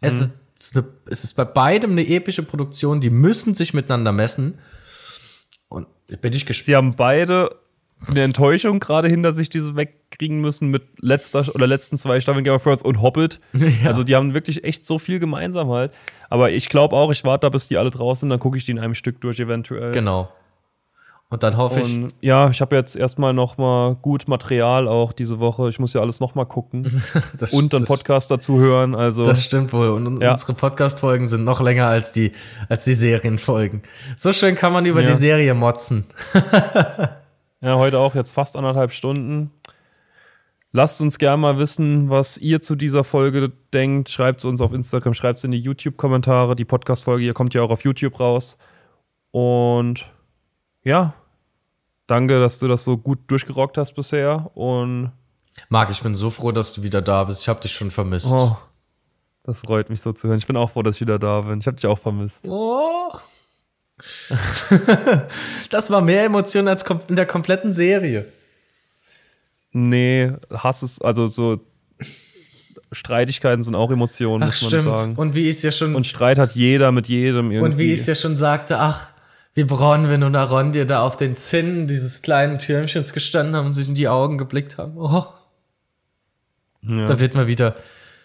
Es, ist, es, ist eine, es ist bei beidem eine epische Produktion, die müssen sich miteinander messen. Und bin ich gespannt. Sie haben beide eine Enttäuschung gerade hinter sich, die sie wegkriegen müssen mit letzter oder letzten zwei Staffeln Game of Thrones und Hobbit. Also die haben wirklich echt so viel gemeinsam halt. Aber ich glaube auch, ich warte da, bis die alle draußen sind, dann gucke ich die in einem Stück durch eventuell. Genau. Und dann hoffe ich, Und ja, ich habe jetzt erstmal noch mal gut Material auch diese Woche. Ich muss ja alles noch mal gucken das, und dann Podcast dazu hören. Also Das stimmt wohl. Und Ja. unsere Podcast-Folgen sind noch länger als die, als die Serienfolgen. So schön kann man über Ja. die Serie motzen. Ja, heute auch jetzt fast anderthalb Stunden. Lasst uns gerne mal wissen, was ihr zu dieser Folge denkt. Schreibt es uns auf Instagram, schreibt es in die YouTube-Kommentare. Die Podcast-Folge hier kommt ja auch auf YouTube raus. Und ja, danke, dass du das so gut durchgerockt hast bisher. Und Marc, ich bin so froh, dass du wieder da bist. Ich habe dich schon vermisst. oh, das freut mich so zu hören. Ich bin auch froh, dass ich wieder da bin. Ich habe dich auch vermisst. Oh. das war mehr Emotionen als in der kompletten Serie. Nee, Hass ist, also so Streitigkeiten sind auch Emotionen, Ach, muss man stimmt. sagen. Und wie ich es ja schon Und Streit hat jeder mit jedem irgendwie. Und wie ich es ja schon sagte, ach, wie Bronwyn und Arondir da auf den Zinnen dieses kleinen Türmchens gestanden haben und sich in die Augen geblickt haben. Oh, ja. da wird mir wieder,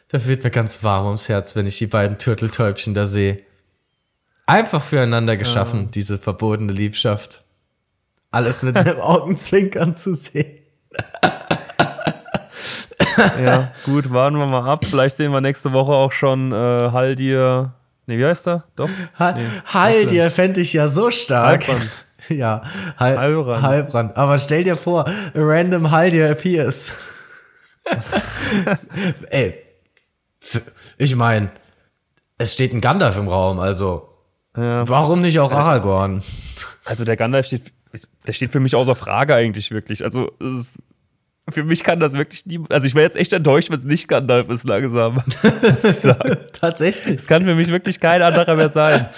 da wird mir ganz warm ums Herz, wenn ich die beiden Turteltäubchen da sehe. Einfach füreinander geschaffen, diese verbotene Liebschaft. Alles mit einem Augenzwinkern zu sehen. ja, gut, warten wir mal ab. Vielleicht sehen wir nächste Woche auch schon äh, Haldir. Nee, wie heißt er? Doch? Ha Nee, Haldir fände ich ja so stark. Halbrand. ja, Hal Halbrand. Halbrand. Aber stell dir vor, a random Haldir appears. Ey, ich meine, es steht ein Gandalf im Raum, also Ja. warum nicht auch Aragorn? Also der Gandalf steht, der steht für mich außer Frage eigentlich wirklich. Also es ist, für mich kann das wirklich nie. Also ich wäre jetzt echt enttäuscht, wenn es nicht Gandalf ist langsam. Tatsächlich. Es kann für mich wirklich kein anderer mehr sein.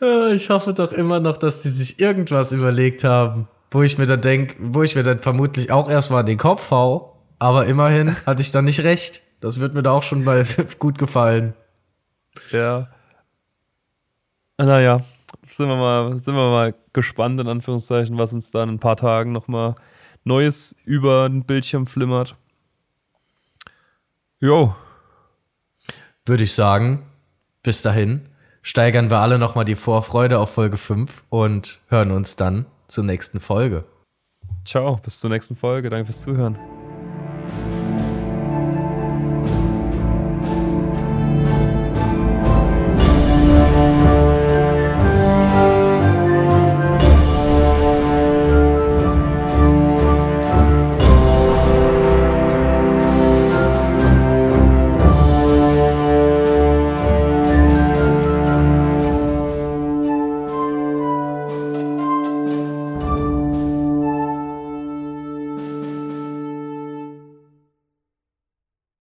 Äh, Ich hoffe doch immer noch, dass die sich irgendwas überlegt haben, wo ich mir dann denk, wo ich mir dann vermutlich auch erstmal in den Kopf hau. Aber immerhin hatte ich dann nicht recht. Das wird mir da auch schon mal gut gefallen. Ja. Naja, sind wir mal, sind wir mal gespannt, in Anführungszeichen, was uns dann in ein paar Tagen nochmal Neues über den Bildschirm flimmert. Jo, Würde ich sagen, bis dahin steigern wir alle nochmal die Vorfreude auf Folge 5 und hören uns dann zur nächsten Folge. ciao, bis zur nächsten Folge. Danke fürs Zuhören.